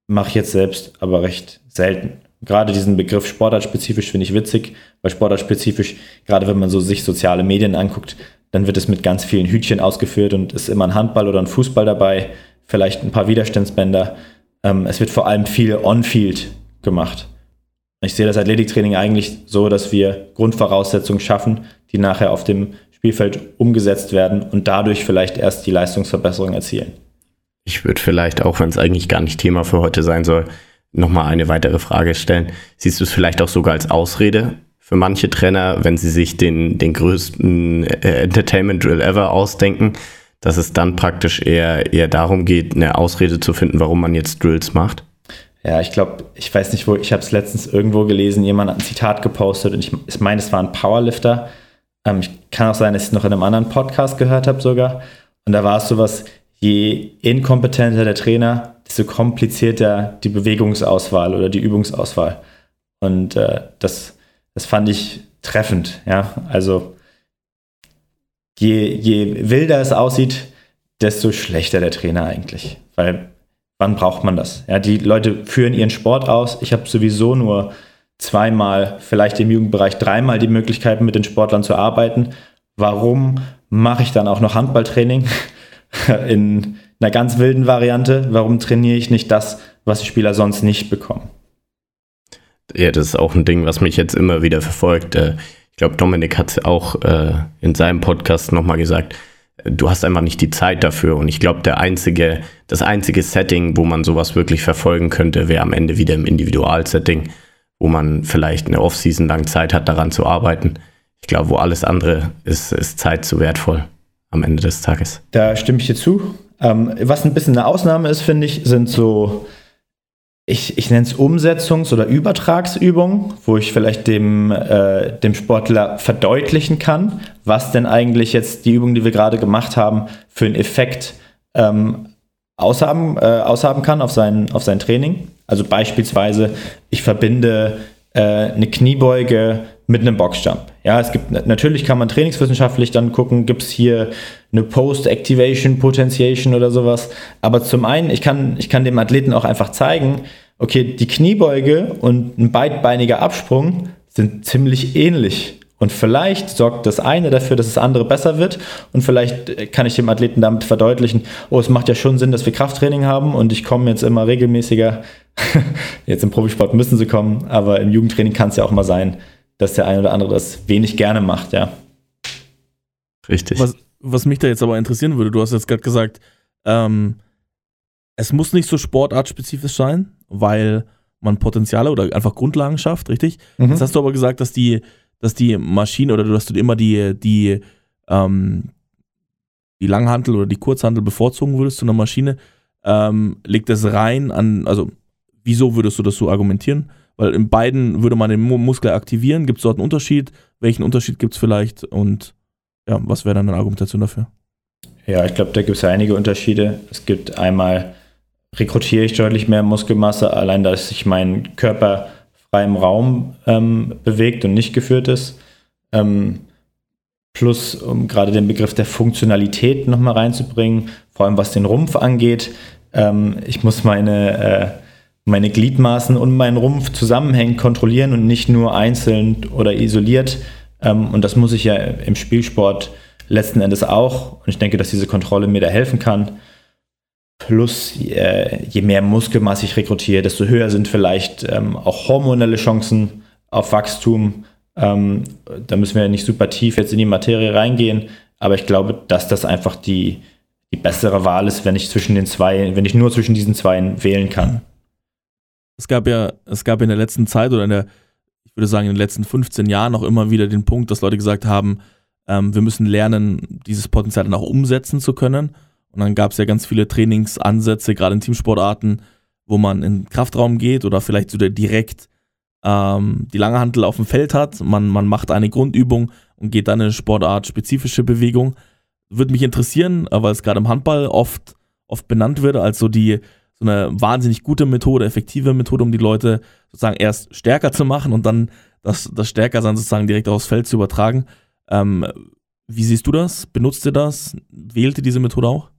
Mache ich jetzt selbst aber recht selten. Gerade diesen Begriff sportartspezifisch finde ich witzig, weil sportartspezifisch, gerade wenn man so sich soziale Medien anguckt, dann wird es mit ganz vielen Hütchen ausgeführt und ist immer ein Handball oder ein Fußball dabei, vielleicht ein paar Widerstandsbänder. Ähm, es wird vor allem viel on-field gemacht. Ich sehe das Athletiktraining eigentlich so, dass wir Grundvoraussetzungen schaffen, die nachher auf dem Spielfeld umgesetzt werden und dadurch vielleicht erst die Leistungsverbesserung erzielen. Ich würde vielleicht, auch wenn es eigentlich gar nicht Thema für heute sein soll, nochmal eine weitere Frage stellen. Siehst du es vielleicht auch sogar als Ausrede für manche Trainer, wenn sie sich den, den größten äh, Entertainment Drill ever ausdenken, dass es dann praktisch eher, eher darum geht, eine Ausrede zu finden, warum man jetzt Drills macht? Ja, ich glaube, ich weiß nicht wo, ich habe es letztens irgendwo gelesen, jemand hat ein Zitat gepostet und ich, ich meine, es war ein Powerlifter. Ähm, ich kann auch sein, dass ich es noch in einem anderen Podcast gehört habe sogar. Und da war es sowas, je inkompetenter der Trainer, desto komplizierter die Bewegungsauswahl oder die Übungsauswahl. Und äh, das, das fand ich treffend, ja. Also je, je wilder es aussieht, desto schlechter der Trainer eigentlich. Weil wann braucht man das? Ja, die Leute führen ihren Sport aus. Ich habe sowieso nur zweimal, vielleicht im Jugendbereich dreimal die Möglichkeit, mit den Sportlern zu arbeiten. Warum mache ich dann auch noch Handballtraining [LAUGHS] in einer ganz wilden Variante? Warum trainiere ich nicht das, was die Spieler sonst nicht bekommen? Ja, das ist auch ein Ding, was mich jetzt immer wieder verfolgt. Äh, ich glaube, Dominik hat es auch äh, in seinem Podcast nochmal gesagt du hast einfach nicht die Zeit dafür. Und ich glaube, der einzige, das einzige Setting, wo man sowas wirklich verfolgen könnte, wäre am Ende wieder im Individualsetting, wo man vielleicht eine Offseason lang Zeit hat, daran zu arbeiten. Ich glaube, wo alles andere ist, ist Zeit zu wertvoll am Ende des Tages. Da stimme ich dir zu. Ähm, was ein bisschen eine Ausnahme ist, finde ich, sind so ich, ich nenne es Umsetzungs- oder Übertragsübungen, wo ich vielleicht dem, äh, dem Sportler verdeutlichen kann, was denn eigentlich jetzt die Übung, die wir gerade gemacht haben, für einen Effekt ähm, aushaben, äh, aushaben kann auf sein, auf sein Training. Also beispielsweise, ich verbinde äh, eine Kniebeuge mit einem Boxjump. Ja, es gibt natürlich kann man trainingswissenschaftlich dann gucken, gibt es hier eine Post-Activation, Potentiation oder sowas. Aber zum einen, ich kann, ich kann dem Athleten auch einfach zeigen, okay, die Kniebeuge und ein beidbeiniger Absprung sind ziemlich ähnlich. Und vielleicht sorgt das eine dafür, dass das andere besser wird. Und vielleicht kann ich dem Athleten damit verdeutlichen, oh, es macht ja schon Sinn, dass wir Krafttraining haben und ich komme jetzt immer regelmäßiger. [LAUGHS] jetzt im Profisport müssen sie kommen, aber im Jugendtraining kann es ja auch mal sein, dass der eine oder andere das wenig gerne macht, ja. Richtig. Was, was mich da jetzt aber interessieren würde, du hast jetzt gerade gesagt, ähm, es muss nicht so sportartspezifisch sein, weil man Potenziale oder einfach Grundlagen schafft, richtig? Mhm. Jetzt hast du aber gesagt, dass die, dass die Maschine oder dass du immer die, die, ähm, die Langhantel oder die Kurzhantel bevorzugen würdest zu einer Maschine. Ähm, legt das rein an, also wieso würdest du das so argumentieren? Weil in beiden würde man den Muskel aktivieren. Gibt es dort einen Unterschied? Welchen Unterschied gibt es vielleicht? Und ja, was wäre dann eine Argumentation dafür? Ja, ich glaube, da gibt es einige Unterschiede. Es gibt einmal, rekrutiere ich deutlich mehr Muskelmasse, allein dass sich mein Körper frei im Raum ähm, bewegt und nicht geführt ist. Ähm, plus, um gerade den Begriff der Funktionalität nochmal reinzubringen, vor allem was den Rumpf angeht. Ähm, ich muss meine äh, meine Gliedmaßen und meinen Rumpf zusammenhängend kontrollieren und nicht nur einzeln oder isoliert. Ähm, und das muss ich ja im Spielsport letzten Endes auch. Und ich denke, dass diese Kontrolle mir da helfen kann. Plus, äh, je mehr Muskelmasse ich rekrutiere, desto höher sind vielleicht ähm, auch hormonelle Chancen auf Wachstum. Ähm, da müssen wir ja nicht super tief jetzt in die Materie reingehen, aber ich glaube, dass das einfach die, die bessere Wahl ist, wenn ich zwischen den zwei, wenn ich nur zwischen diesen zwei wählen kann es gab ja, es gab in der letzten Zeit oder in der, ich würde sagen, in den letzten 15 Jahren auch immer wieder den Punkt, dass Leute gesagt haben, ähm, wir müssen lernen, dieses Potenzial dann auch umsetzen zu können. Und dann gab es ja ganz viele Trainingsansätze, gerade in Teamsportarten, wo man in den Kraftraum geht oder vielleicht sogar direkt ähm, die lange Handel auf dem Feld hat. Man, man macht eine Grundübung und geht dann in eine sportartspezifische Bewegung. würde mich interessieren, äh, weil es gerade im Handball oft, oft benannt wird als so die so eine wahnsinnig gute Methode, effektive Methode, um die Leute sozusagen erst stärker zu machen und dann das, das Stärkersein sozusagen direkt aufs Feld zu übertragen. Ähm, wie siehst du das? Benutzt ihr das? Wählt ihr diese Methode auch?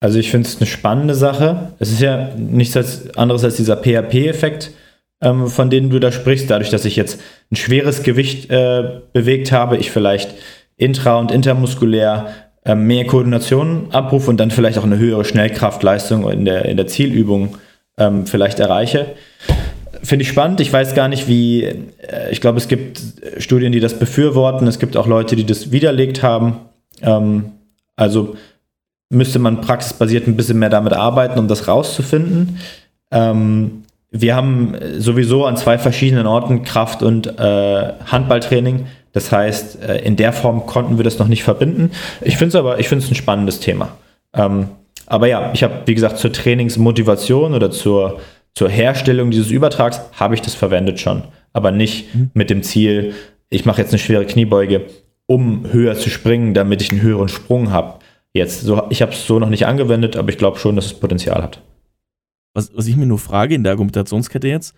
Also ich finde es eine spannende Sache. Es ist ja nichts anderes als dieser PHP-Effekt, ähm, von dem du da sprichst. Dadurch, dass ich jetzt ein schweres Gewicht äh, bewegt habe, ich vielleicht intra- und intermuskulär mehr Koordination abrufe und dann vielleicht auch eine höhere Schnellkraftleistung in der, in der Zielübung ähm, vielleicht erreiche. Finde ich spannend. Ich weiß gar nicht, wie. Äh, ich glaube, es gibt Studien, die das befürworten. Es gibt auch Leute, die das widerlegt haben. Ähm, also müsste man praxisbasiert ein bisschen mehr damit arbeiten, um das rauszufinden. Ähm, wir haben sowieso an zwei verschiedenen Orten Kraft- und äh, Handballtraining. Das heißt, äh, in der Form konnten wir das noch nicht verbinden. Ich finde es aber, ich finde es ein spannendes Thema. Ähm, aber ja, ich habe, wie gesagt, zur Trainingsmotivation oder zur, zur Herstellung dieses Übertrags habe ich das verwendet schon. Aber nicht mhm. mit dem Ziel, ich mache jetzt eine schwere Kniebeuge, um höher zu springen, damit ich einen höheren Sprung habe. Jetzt, so, ich habe es so noch nicht angewendet, aber ich glaube schon, dass es Potenzial hat. Was, was ich mir nur frage in der Argumentationskette jetzt,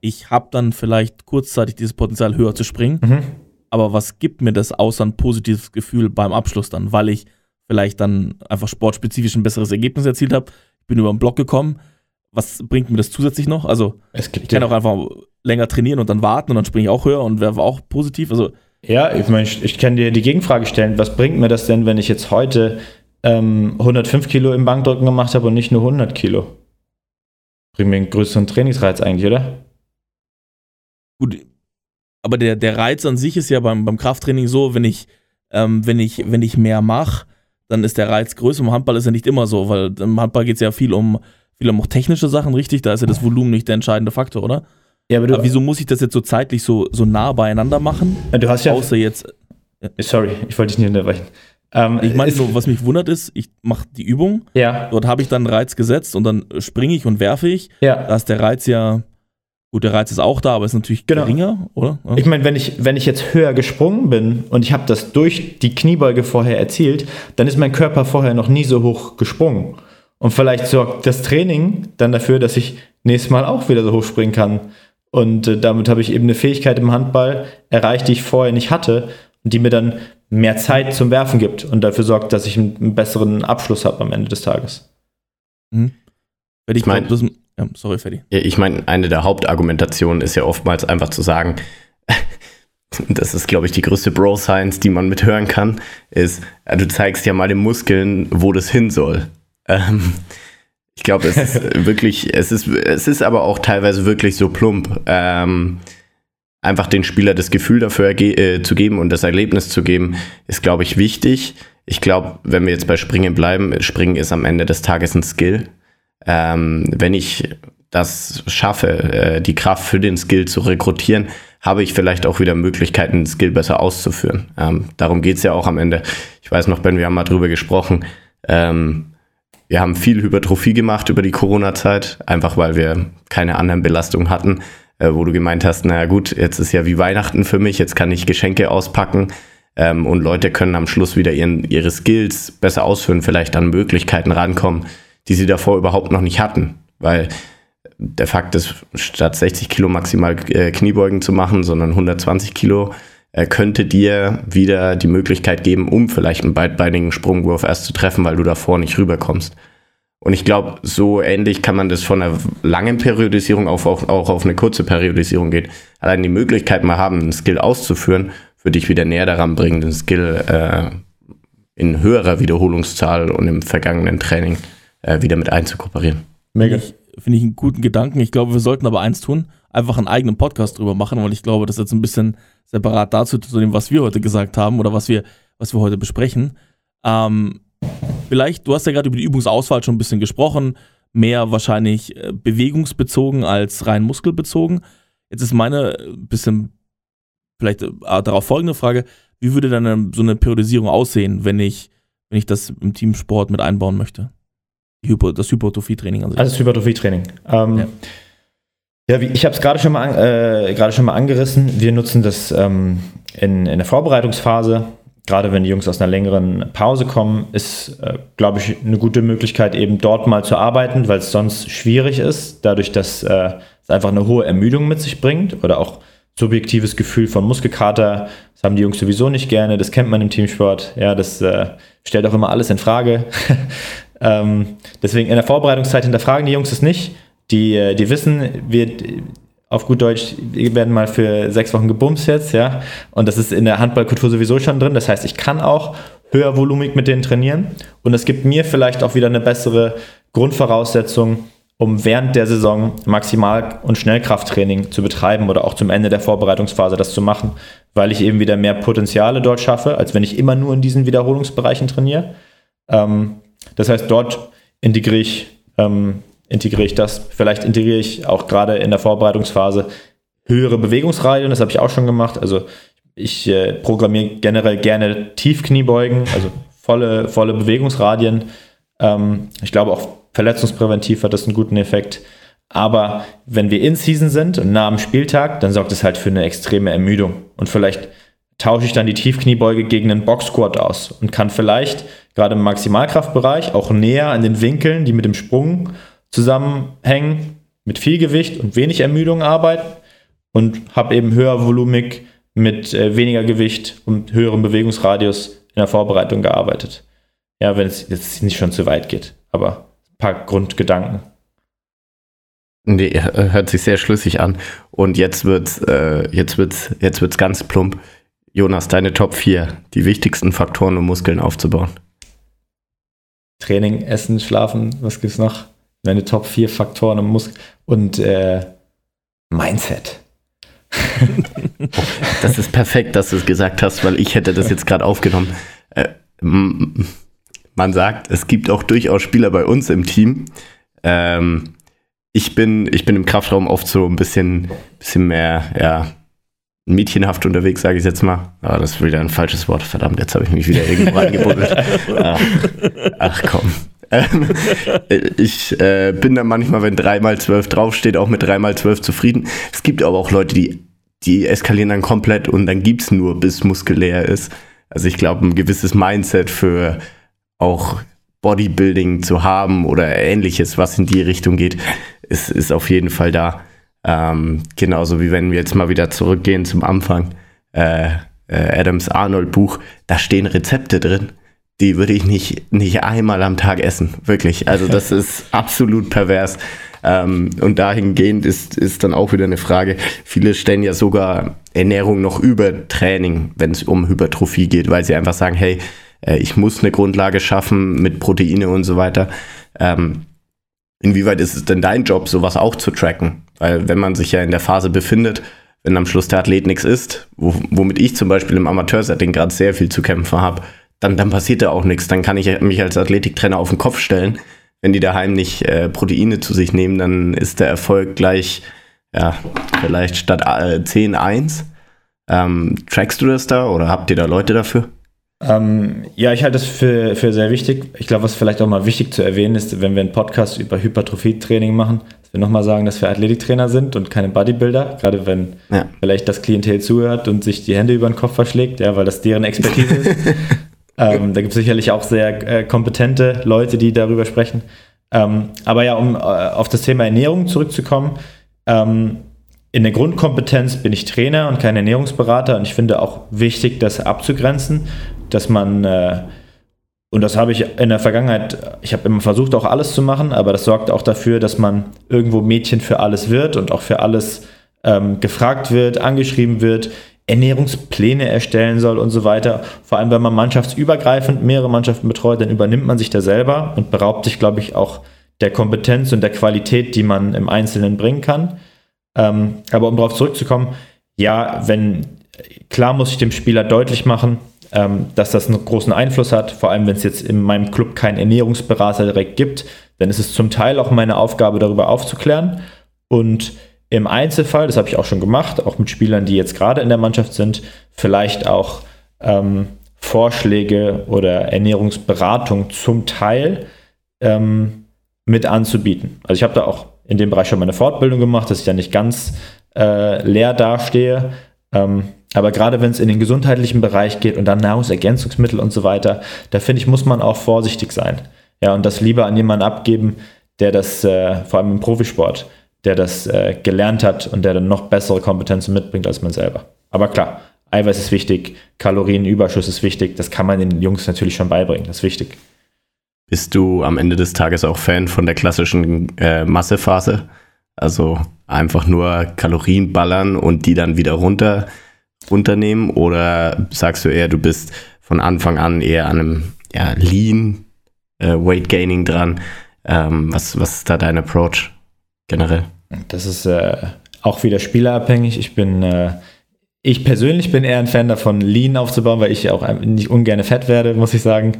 ich habe dann vielleicht kurzzeitig dieses Potenzial höher zu springen, mhm. Aber was gibt mir das außer ein positives Gefühl beim Abschluss dann, weil ich vielleicht dann einfach sportspezifisch ein besseres Ergebnis erzielt habe, ich bin über den Block gekommen, was bringt mir das zusätzlich noch? Also ich kann auch einfach länger trainieren und dann warten und dann springe ich auch höher und wäre auch positiv. Also ja, ich meine, ich, ich kann dir die Gegenfrage stellen. Was bringt mir das denn, wenn ich jetzt heute ähm, 105 Kilo im Bankdrücken gemacht habe und nicht nur 100 Kilo? Bringt mir einen größeren Trainingsreiz eigentlich, oder? Gut, aber der, der Reiz an sich ist ja beim, beim Krafttraining so, wenn ich, ähm, wenn ich, wenn ich mehr mache, dann ist der Reiz größer. Im Handball ist ja nicht immer so, weil im Handball geht es ja viel um, viel um auch technische Sachen, richtig? Da ist ja das Volumen nicht der entscheidende Faktor, oder? Ja, aber, du, aber wieso muss ich das jetzt so zeitlich so, so nah beieinander machen? Du hast ja. Außer jetzt. Ja. Sorry, ich wollte dich nicht unterbrechen. Ähm, ich meine, so, was mich wundert ist, ich mache die Übung. Ja. Dort habe ich dann einen Reiz gesetzt und dann springe ich und werfe ich. Ja. Da ist der Reiz ja. Gut, der Reiz ist auch da, aber ist natürlich genau. geringer, oder? Ja. Ich meine, wenn ich, wenn ich jetzt höher gesprungen bin und ich habe das durch die Kniebeuge vorher erzielt, dann ist mein Körper vorher noch nie so hoch gesprungen. Und vielleicht sorgt das Training dann dafür, dass ich nächstes Mal auch wieder so hoch springen kann. Und äh, damit habe ich eben eine Fähigkeit im Handball erreicht, die ich vorher nicht hatte und die mir dann mehr Zeit zum Werfen gibt und dafür sorgt, dass ich einen, einen besseren Abschluss habe am Ende des Tages. Mhm. Ich, ich meine, ja, sorry, Freddy. Ich meine, eine der Hauptargumentationen ist ja oftmals einfach zu sagen, [LAUGHS] das ist, glaube ich, die größte Bro-Science, die man mithören kann, ist, du zeigst ja mal den Muskeln, wo das hin soll. Ähm, ich glaube, es ist [LAUGHS] wirklich, es ist, es ist aber auch teilweise wirklich so plump. Ähm, einfach den Spieler das Gefühl dafür äh, zu geben und das Erlebnis zu geben, ist, glaube ich, wichtig. Ich glaube, wenn wir jetzt bei Springen bleiben, Springen ist am Ende des Tages ein Skill. Ähm, wenn ich das schaffe, äh, die Kraft für den Skill zu rekrutieren, habe ich vielleicht auch wieder Möglichkeiten, den Skill besser auszuführen. Ähm, darum geht's ja auch am Ende. Ich weiß noch, Ben, wir haben mal drüber gesprochen. Ähm, wir haben viel Hypertrophie gemacht über die Corona-Zeit, einfach weil wir keine anderen Belastungen hatten, äh, wo du gemeint hast, naja gut, jetzt ist ja wie Weihnachten für mich, jetzt kann ich Geschenke auspacken ähm, und Leute können am Schluss wieder ihren, ihre Skills besser ausführen, vielleicht an Möglichkeiten rankommen, die sie davor überhaupt noch nicht hatten. Weil der Fakt ist, statt 60 Kilo maximal äh, Kniebeugen zu machen, sondern 120 Kilo, äh, könnte dir wieder die Möglichkeit geben, um vielleicht einen beidbeinigen Sprungwurf erst zu treffen, weil du davor nicht rüberkommst. Und ich glaube, so ähnlich kann man das von einer langen Periodisierung auf, auch, auch auf eine kurze Periodisierung gehen. Allein die Möglichkeit mal haben, einen Skill auszuführen, würde dich wieder näher daran bringen, den Skill äh, in höherer Wiederholungszahl und im vergangenen Training äh, wieder mit einzukooperieren. Mega. Finde ich einen guten Gedanken. Ich glaube, wir sollten aber eins tun, einfach einen eigenen Podcast drüber machen, weil ich glaube, das ist jetzt ein bisschen separat dazu, zu dem, was wir heute gesagt haben oder was wir, was wir heute besprechen. Ähm, vielleicht, du hast ja gerade über die Übungsauswahl schon ein bisschen gesprochen, mehr wahrscheinlich äh, bewegungsbezogen als rein muskelbezogen. Jetzt ist meine äh, bisschen vielleicht äh, darauf folgende Frage, wie würde dann so eine Periodisierung aussehen, wenn ich, wenn ich das im Teamsport mit einbauen möchte? Hypo, das Hypertrophie-Training. Also das Hypertrophie-Training. Ähm, ja. Ja, ich habe es gerade schon, mal äh, schon mal angerissen. Wir nutzen das ähm, in, in der Vorbereitungsphase. gerade wenn die Jungs aus einer längeren Pause kommen, ist, äh, glaube ich, eine gute Möglichkeit, eben dort mal zu arbeiten, weil es sonst schwierig ist, dadurch, dass äh, es einfach eine hohe Ermüdung mit sich bringt oder auch subjektives Gefühl von Muskelkater. Das haben die Jungs sowieso nicht gerne, das kennt man im Teamsport. Ja, das äh, stellt auch immer alles in Frage. [LAUGHS] ähm, deswegen in der Vorbereitungszeit hinterfragen die Jungs es nicht. Die, äh, die wissen, wir, auf gut Deutsch, wir werden mal für sechs Wochen gebumst jetzt, ja. Und das ist in der Handballkultur sowieso schon drin. Das heißt, ich kann auch höher volumig mit denen trainieren. Und es gibt mir vielleicht auch wieder eine bessere Grundvoraussetzung, um während der Saison Maximal- und Schnellkrafttraining zu betreiben oder auch zum Ende der Vorbereitungsphase das zu machen, weil ich eben wieder mehr Potenziale dort schaffe, als wenn ich immer nur in diesen Wiederholungsbereichen trainiere. Ähm, das heißt, dort integriere ich ähm, integriere ich das. Vielleicht integriere ich auch gerade in der Vorbereitungsphase höhere Bewegungsradien, das habe ich auch schon gemacht. Also ich äh, programmiere generell gerne Tiefkniebeugen, also volle, volle Bewegungsradien. Ähm, ich glaube auch verletzungspräventiv hat das einen guten Effekt. Aber wenn wir in Season sind und nah am Spieltag, dann sorgt es halt für eine extreme Ermüdung. Und vielleicht tausche ich dann die Tiefkniebeuge gegen einen Box aus und kann vielleicht gerade im Maximalkraftbereich auch näher an den Winkeln, die mit dem Sprung zusammenhängen, mit viel Gewicht und wenig Ermüdung arbeiten und habe eben höher volumig mit äh, weniger Gewicht und höherem Bewegungsradius in der Vorbereitung gearbeitet. Ja, wenn es jetzt nicht schon zu weit geht, aber ein paar Grundgedanken. Nee, hört sich sehr schlüssig an. Und jetzt wird's, äh, jetzt wird's, jetzt wird's ganz plump. Jonas, deine Top 4, die wichtigsten Faktoren, um Muskeln aufzubauen. Training, Essen, Schlafen, was gibt's noch? Meine Top 4 Faktoren und, Mus und äh, Mindset. [LAUGHS] das ist perfekt, dass du es gesagt hast, weil ich hätte das jetzt gerade aufgenommen. Äh, man sagt, es gibt auch durchaus Spieler bei uns im Team. Ähm, ich, bin, ich bin im Kraftraum oft so ein bisschen, bisschen mehr, ja, mädchenhaft unterwegs, sage ich jetzt mal. Aber das ist wieder ein falsches Wort. Verdammt, jetzt habe ich mich wieder irgendwo reingebuddelt. Ach, [LAUGHS] ach komm. Ähm, ich äh, bin dann manchmal, wenn 3x12 draufsteht, auch mit 3x12 zufrieden. Es gibt aber auch Leute, die, die eskalieren dann komplett und dann gibt es nur, bis Muskel leer ist. Also ich glaube, ein gewisses Mindset für auch Bodybuilding zu haben oder ähnliches, was in die Richtung geht, ist, ist auf jeden Fall da. Ähm, genauso wie wenn wir jetzt mal wieder zurückgehen zum Anfang. Äh, äh, Adams Arnold Buch, da stehen Rezepte drin die würde ich nicht, nicht einmal am Tag essen. Wirklich. Also das [LAUGHS] ist absolut pervers. Ähm, und dahingehend ist, ist dann auch wieder eine Frage. Viele stellen ja sogar Ernährung noch über Training, wenn es um Hypertrophie geht, weil sie einfach sagen, hey, äh, ich muss eine Grundlage schaffen mit Proteine und so weiter. Ähm, inwieweit ist es denn dein Job, sowas auch zu tracken? Weil wenn man sich ja in der Phase befindet, wenn am Schluss der Athlet nichts ist, womit ich zum Beispiel im Amateursetting gerade sehr viel zu kämpfen habe, dann, dann passiert da auch nichts. Dann kann ich mich als Athletiktrainer auf den Kopf stellen. Wenn die daheim nicht äh, Proteine zu sich nehmen, dann ist der Erfolg gleich, ja, vielleicht statt äh, 10-1. Ähm, trackst du das da oder habt ihr da Leute dafür? Ähm, ja, ich halte das für, für sehr wichtig. Ich glaube, was vielleicht auch mal wichtig zu erwähnen ist, wenn wir einen Podcast über Hypertrophie-Training machen, wir nochmal sagen, dass wir Athletiktrainer sind und keine Bodybuilder, gerade wenn ja. vielleicht das Klientel zuhört und sich die Hände über den Kopf verschlägt, ja, weil das deren Expertise ist. [LAUGHS] Ähm, da gibt es sicherlich auch sehr äh, kompetente Leute, die darüber sprechen. Ähm, aber ja, um äh, auf das Thema Ernährung zurückzukommen, ähm, in der Grundkompetenz bin ich Trainer und kein Ernährungsberater und ich finde auch wichtig, das abzugrenzen, dass man, äh, und das habe ich in der Vergangenheit, ich habe immer versucht, auch alles zu machen, aber das sorgt auch dafür, dass man irgendwo Mädchen für alles wird und auch für alles ähm, gefragt wird, angeschrieben wird. Ernährungspläne erstellen soll und so weiter. Vor allem, wenn man mannschaftsübergreifend mehrere Mannschaften betreut, dann übernimmt man sich da selber und beraubt sich, glaube ich, auch der Kompetenz und der Qualität, die man im Einzelnen bringen kann. Ähm, aber um darauf zurückzukommen, ja, wenn klar muss ich dem Spieler deutlich machen, ähm, dass das einen großen Einfluss hat, vor allem wenn es jetzt in meinem Club keinen Ernährungsberater direkt gibt, dann ist es zum Teil auch meine Aufgabe, darüber aufzuklären und im Einzelfall, das habe ich auch schon gemacht, auch mit Spielern, die jetzt gerade in der Mannschaft sind, vielleicht auch ähm, Vorschläge oder Ernährungsberatung zum Teil ähm, mit anzubieten. Also ich habe da auch in dem Bereich schon meine Fortbildung gemacht, dass ich da nicht ganz äh, leer dastehe. Ähm, Aber gerade wenn es in den gesundheitlichen Bereich geht und dann Nahrungsergänzungsmittel und so weiter, da finde ich, muss man auch vorsichtig sein. Ja, und das lieber an jemanden abgeben, der das, äh, vor allem im Profisport, der das äh, gelernt hat und der dann noch bessere Kompetenzen mitbringt als man selber. Aber klar, Eiweiß ist wichtig, Kalorienüberschuss ist wichtig, das kann man den Jungs natürlich schon beibringen, das ist wichtig. Bist du am Ende des Tages auch Fan von der klassischen äh, Massephase? Also einfach nur Kalorien ballern und die dann wieder runter runternehmen? Oder sagst du eher, du bist von Anfang an eher an einem ja, Lean äh, Weight Gaining dran? Ähm, was, was ist da dein Approach generell? Das ist äh, auch wieder spielerabhängig. Ich bin, äh, ich persönlich bin eher ein Fan davon, Lean aufzubauen, weil ich auch nicht ungern fett werde, muss ich sagen.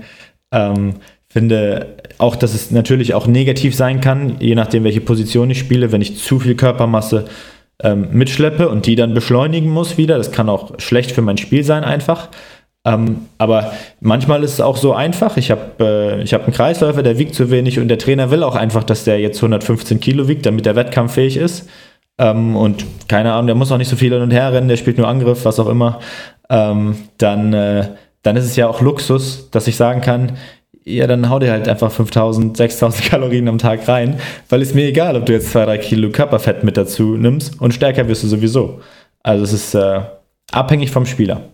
Ähm, finde auch, dass es natürlich auch negativ sein kann, je nachdem, welche Position ich spiele, wenn ich zu viel Körpermasse ähm, mitschleppe und die dann beschleunigen muss wieder. Das kann auch schlecht für mein Spiel sein einfach. Ähm, aber manchmal ist es auch so einfach. Ich habe äh, hab einen Kreisläufer, der wiegt zu wenig und der Trainer will auch einfach, dass der jetzt 115 Kilo wiegt, damit er wettkampffähig ist. Ähm, und keine Ahnung, der muss auch nicht so viel hin und her rennen, der spielt nur Angriff, was auch immer. Ähm, dann, äh, dann ist es ja auch Luxus, dass ich sagen kann, ja, dann hau dir halt einfach 5000, 6000 Kalorien am Tag rein, weil es mir egal, ob du jetzt 2, 3 Kilo Körperfett mit dazu nimmst und stärker wirst du sowieso. Also es ist äh, abhängig vom Spieler.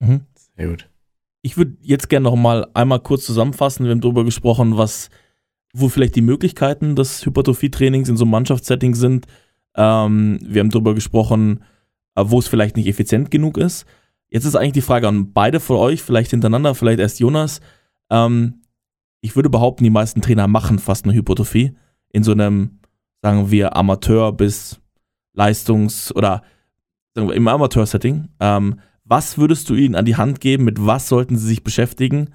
Mhm. Sehr gut. Ich würde jetzt gerne noch mal einmal kurz zusammenfassen. Wir haben darüber gesprochen, was, wo vielleicht die Möglichkeiten des Hypertrophie-Trainings in so einem Mannschaftssetting sind. Ähm, wir haben darüber gesprochen, äh, wo es vielleicht nicht effizient genug ist. Jetzt ist eigentlich die Frage an beide von euch, vielleicht hintereinander, vielleicht erst Jonas. Ähm, ich würde behaupten, die meisten Trainer machen fast eine Hypertrophie in so einem, sagen wir, Amateur- bis Leistungs- oder sagen wir, im Amateur-Setting. Ähm, was würdest du ihnen an die Hand geben? Mit was sollten sie sich beschäftigen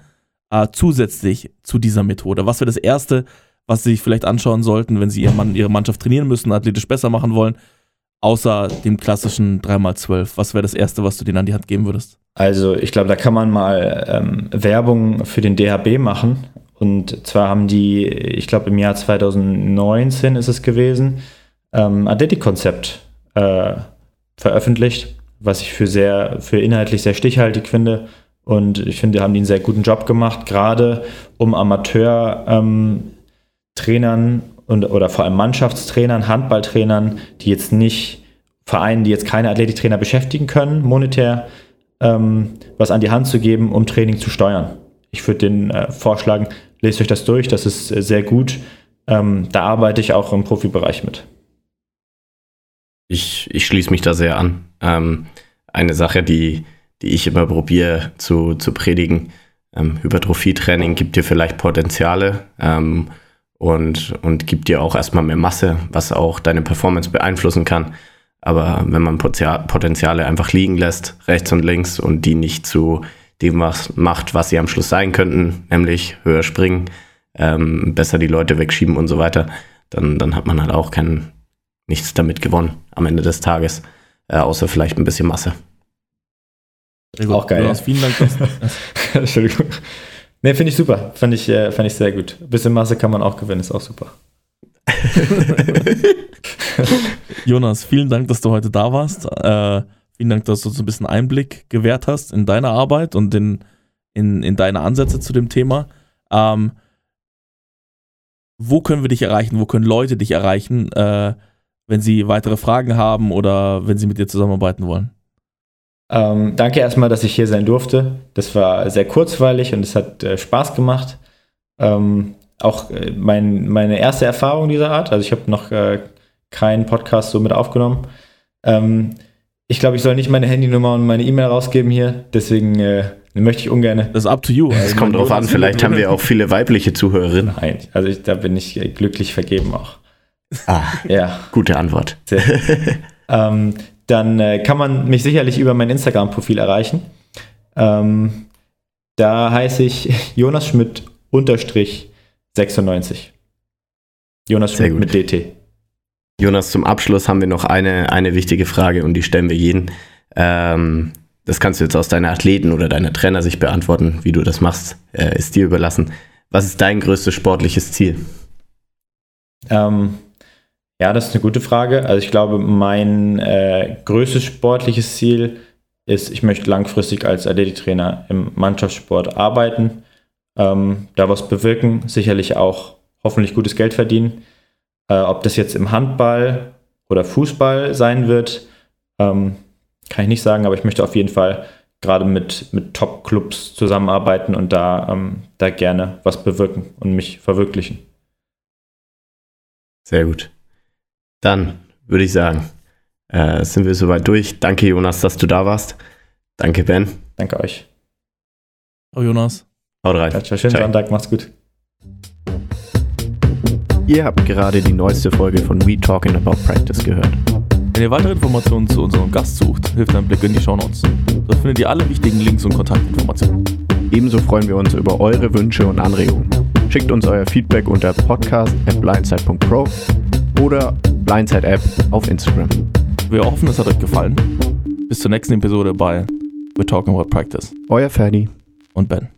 äh, zusätzlich zu dieser Methode? Was wäre das Erste, was sie sich vielleicht anschauen sollten, wenn sie ihr Mann, ihre Mannschaft trainieren müssen, athletisch besser machen wollen, außer dem klassischen 3x12? Was wäre das Erste, was du denen an die Hand geben würdest? Also ich glaube, da kann man mal ähm, Werbung für den DHB machen. Und zwar haben die, ich glaube im Jahr 2019 ist es gewesen, ähm, Athletikkonzept äh, veröffentlicht was ich für sehr, für inhaltlich sehr stichhaltig finde. Und ich finde, haben die einen sehr guten Job gemacht, gerade um Amateur-Trainern ähm, und oder vor allem Mannschaftstrainern, Handballtrainern, die jetzt nicht Vereinen, die jetzt keine Athletiktrainer beschäftigen können, monetär ähm, was an die Hand zu geben, um Training zu steuern. Ich würde den äh, vorschlagen, lest euch das durch, das ist äh, sehr gut. Ähm, da arbeite ich auch im Profibereich mit. Ich, ich schließe mich da sehr an. Ähm, eine Sache, die, die ich immer probiere zu, zu predigen, ähm, Hypertrophietraining gibt dir vielleicht Potenziale ähm, und, und gibt dir auch erstmal mehr Masse, was auch deine Performance beeinflussen kann. Aber wenn man Potenziale einfach liegen lässt, rechts und links, und die nicht zu dem was macht, was sie am Schluss sein könnten, nämlich höher springen, ähm, besser die Leute wegschieben und so weiter, dann, dann hat man halt auch keinen, nichts damit gewonnen am Ende des Tages, äh, außer vielleicht ein bisschen Masse. Auch geil. Jonas, vielen Dank. [LAUGHS] [LAUGHS] Entschuldigung. Ne, finde ich super. Fand ich, äh, fand ich sehr gut. Ein bisschen Masse kann man auch gewinnen, ist auch super. [LAUGHS] Jonas, vielen Dank, dass du heute da warst. Äh, vielen Dank, dass du uns ein bisschen Einblick gewährt hast in deine Arbeit und in, in, in deine Ansätze zu dem Thema. Ähm, wo können wir dich erreichen? Wo können Leute dich erreichen? Äh, wenn Sie weitere Fragen haben oder wenn Sie mit dir zusammenarbeiten wollen. Ähm, danke erstmal, dass ich hier sein durfte. Das war sehr kurzweilig und es hat äh, Spaß gemacht. Ähm, auch äh, mein, meine erste Erfahrung dieser Art. Also ich habe noch äh, keinen Podcast so mit aufgenommen. Ähm, ich glaube, ich soll nicht meine Handynummer und meine E-Mail rausgeben hier. Deswegen äh, möchte ich ungern. Das ist up to you. Es also kommt drauf an. Vielleicht haben wir auch viele weibliche Zuhörerinnen. Nein, also ich, da bin ich glücklich vergeben auch. Ah, ja. Gute Antwort. [LAUGHS] ähm, dann äh, kann man mich sicherlich über mein Instagram-Profil erreichen. Ähm, da heiße ich [LAUGHS] Jonas Schmidt unterstrich 96. Jonas Schmidt mit DT. Jonas, zum Abschluss haben wir noch eine, eine wichtige Frage und die stellen wir jeden. Ähm, das kannst du jetzt aus deiner Athleten- oder deiner Trainersicht beantworten, wie du das machst, äh, ist dir überlassen. Was ist dein größtes sportliches Ziel? Ähm, Ja, das ist eine gute Frage. Also ich glaube, mein äh, größtes sportliches Ziel ist, ich möchte langfristig als Athletiktrainer im Mannschaftssport arbeiten, ähm, da was bewirken, sicherlich auch hoffentlich gutes Geld verdienen. Äh, ob das jetzt im Handball oder Fußball sein wird, ähm, kann ich nicht sagen, aber ich möchte auf jeden Fall gerade mit, mit Top-Clubs zusammenarbeiten und da, ähm, da gerne was bewirken und mich verwirklichen. Sehr gut. Dann würde ich sagen, äh, sind wir soweit durch. Danke, Jonas, dass du da warst. Danke, Ben. Danke euch. Oh, Jonas. Haut rein. Ja, schönen Ciao. Sonntag, macht's gut. Ihr habt gerade die neueste Folge von We Talking About Practice gehört. Wenn ihr weitere Informationen zu unserem Gast sucht, hilft ein Blick in die Shownotes. Dort findet ihr alle wichtigen Links und Kontaktinformationen. Ebenso freuen wir uns über eure Wünsche und Anregungen. Schickt uns euer Feedback unter podcast.blindside.pro oder Blindside App auf Instagram. Wir hoffen, es hat euch gefallen. Bis zur nächsten Episode bei We're Talking About Practice Euer Ferdi. und Ben.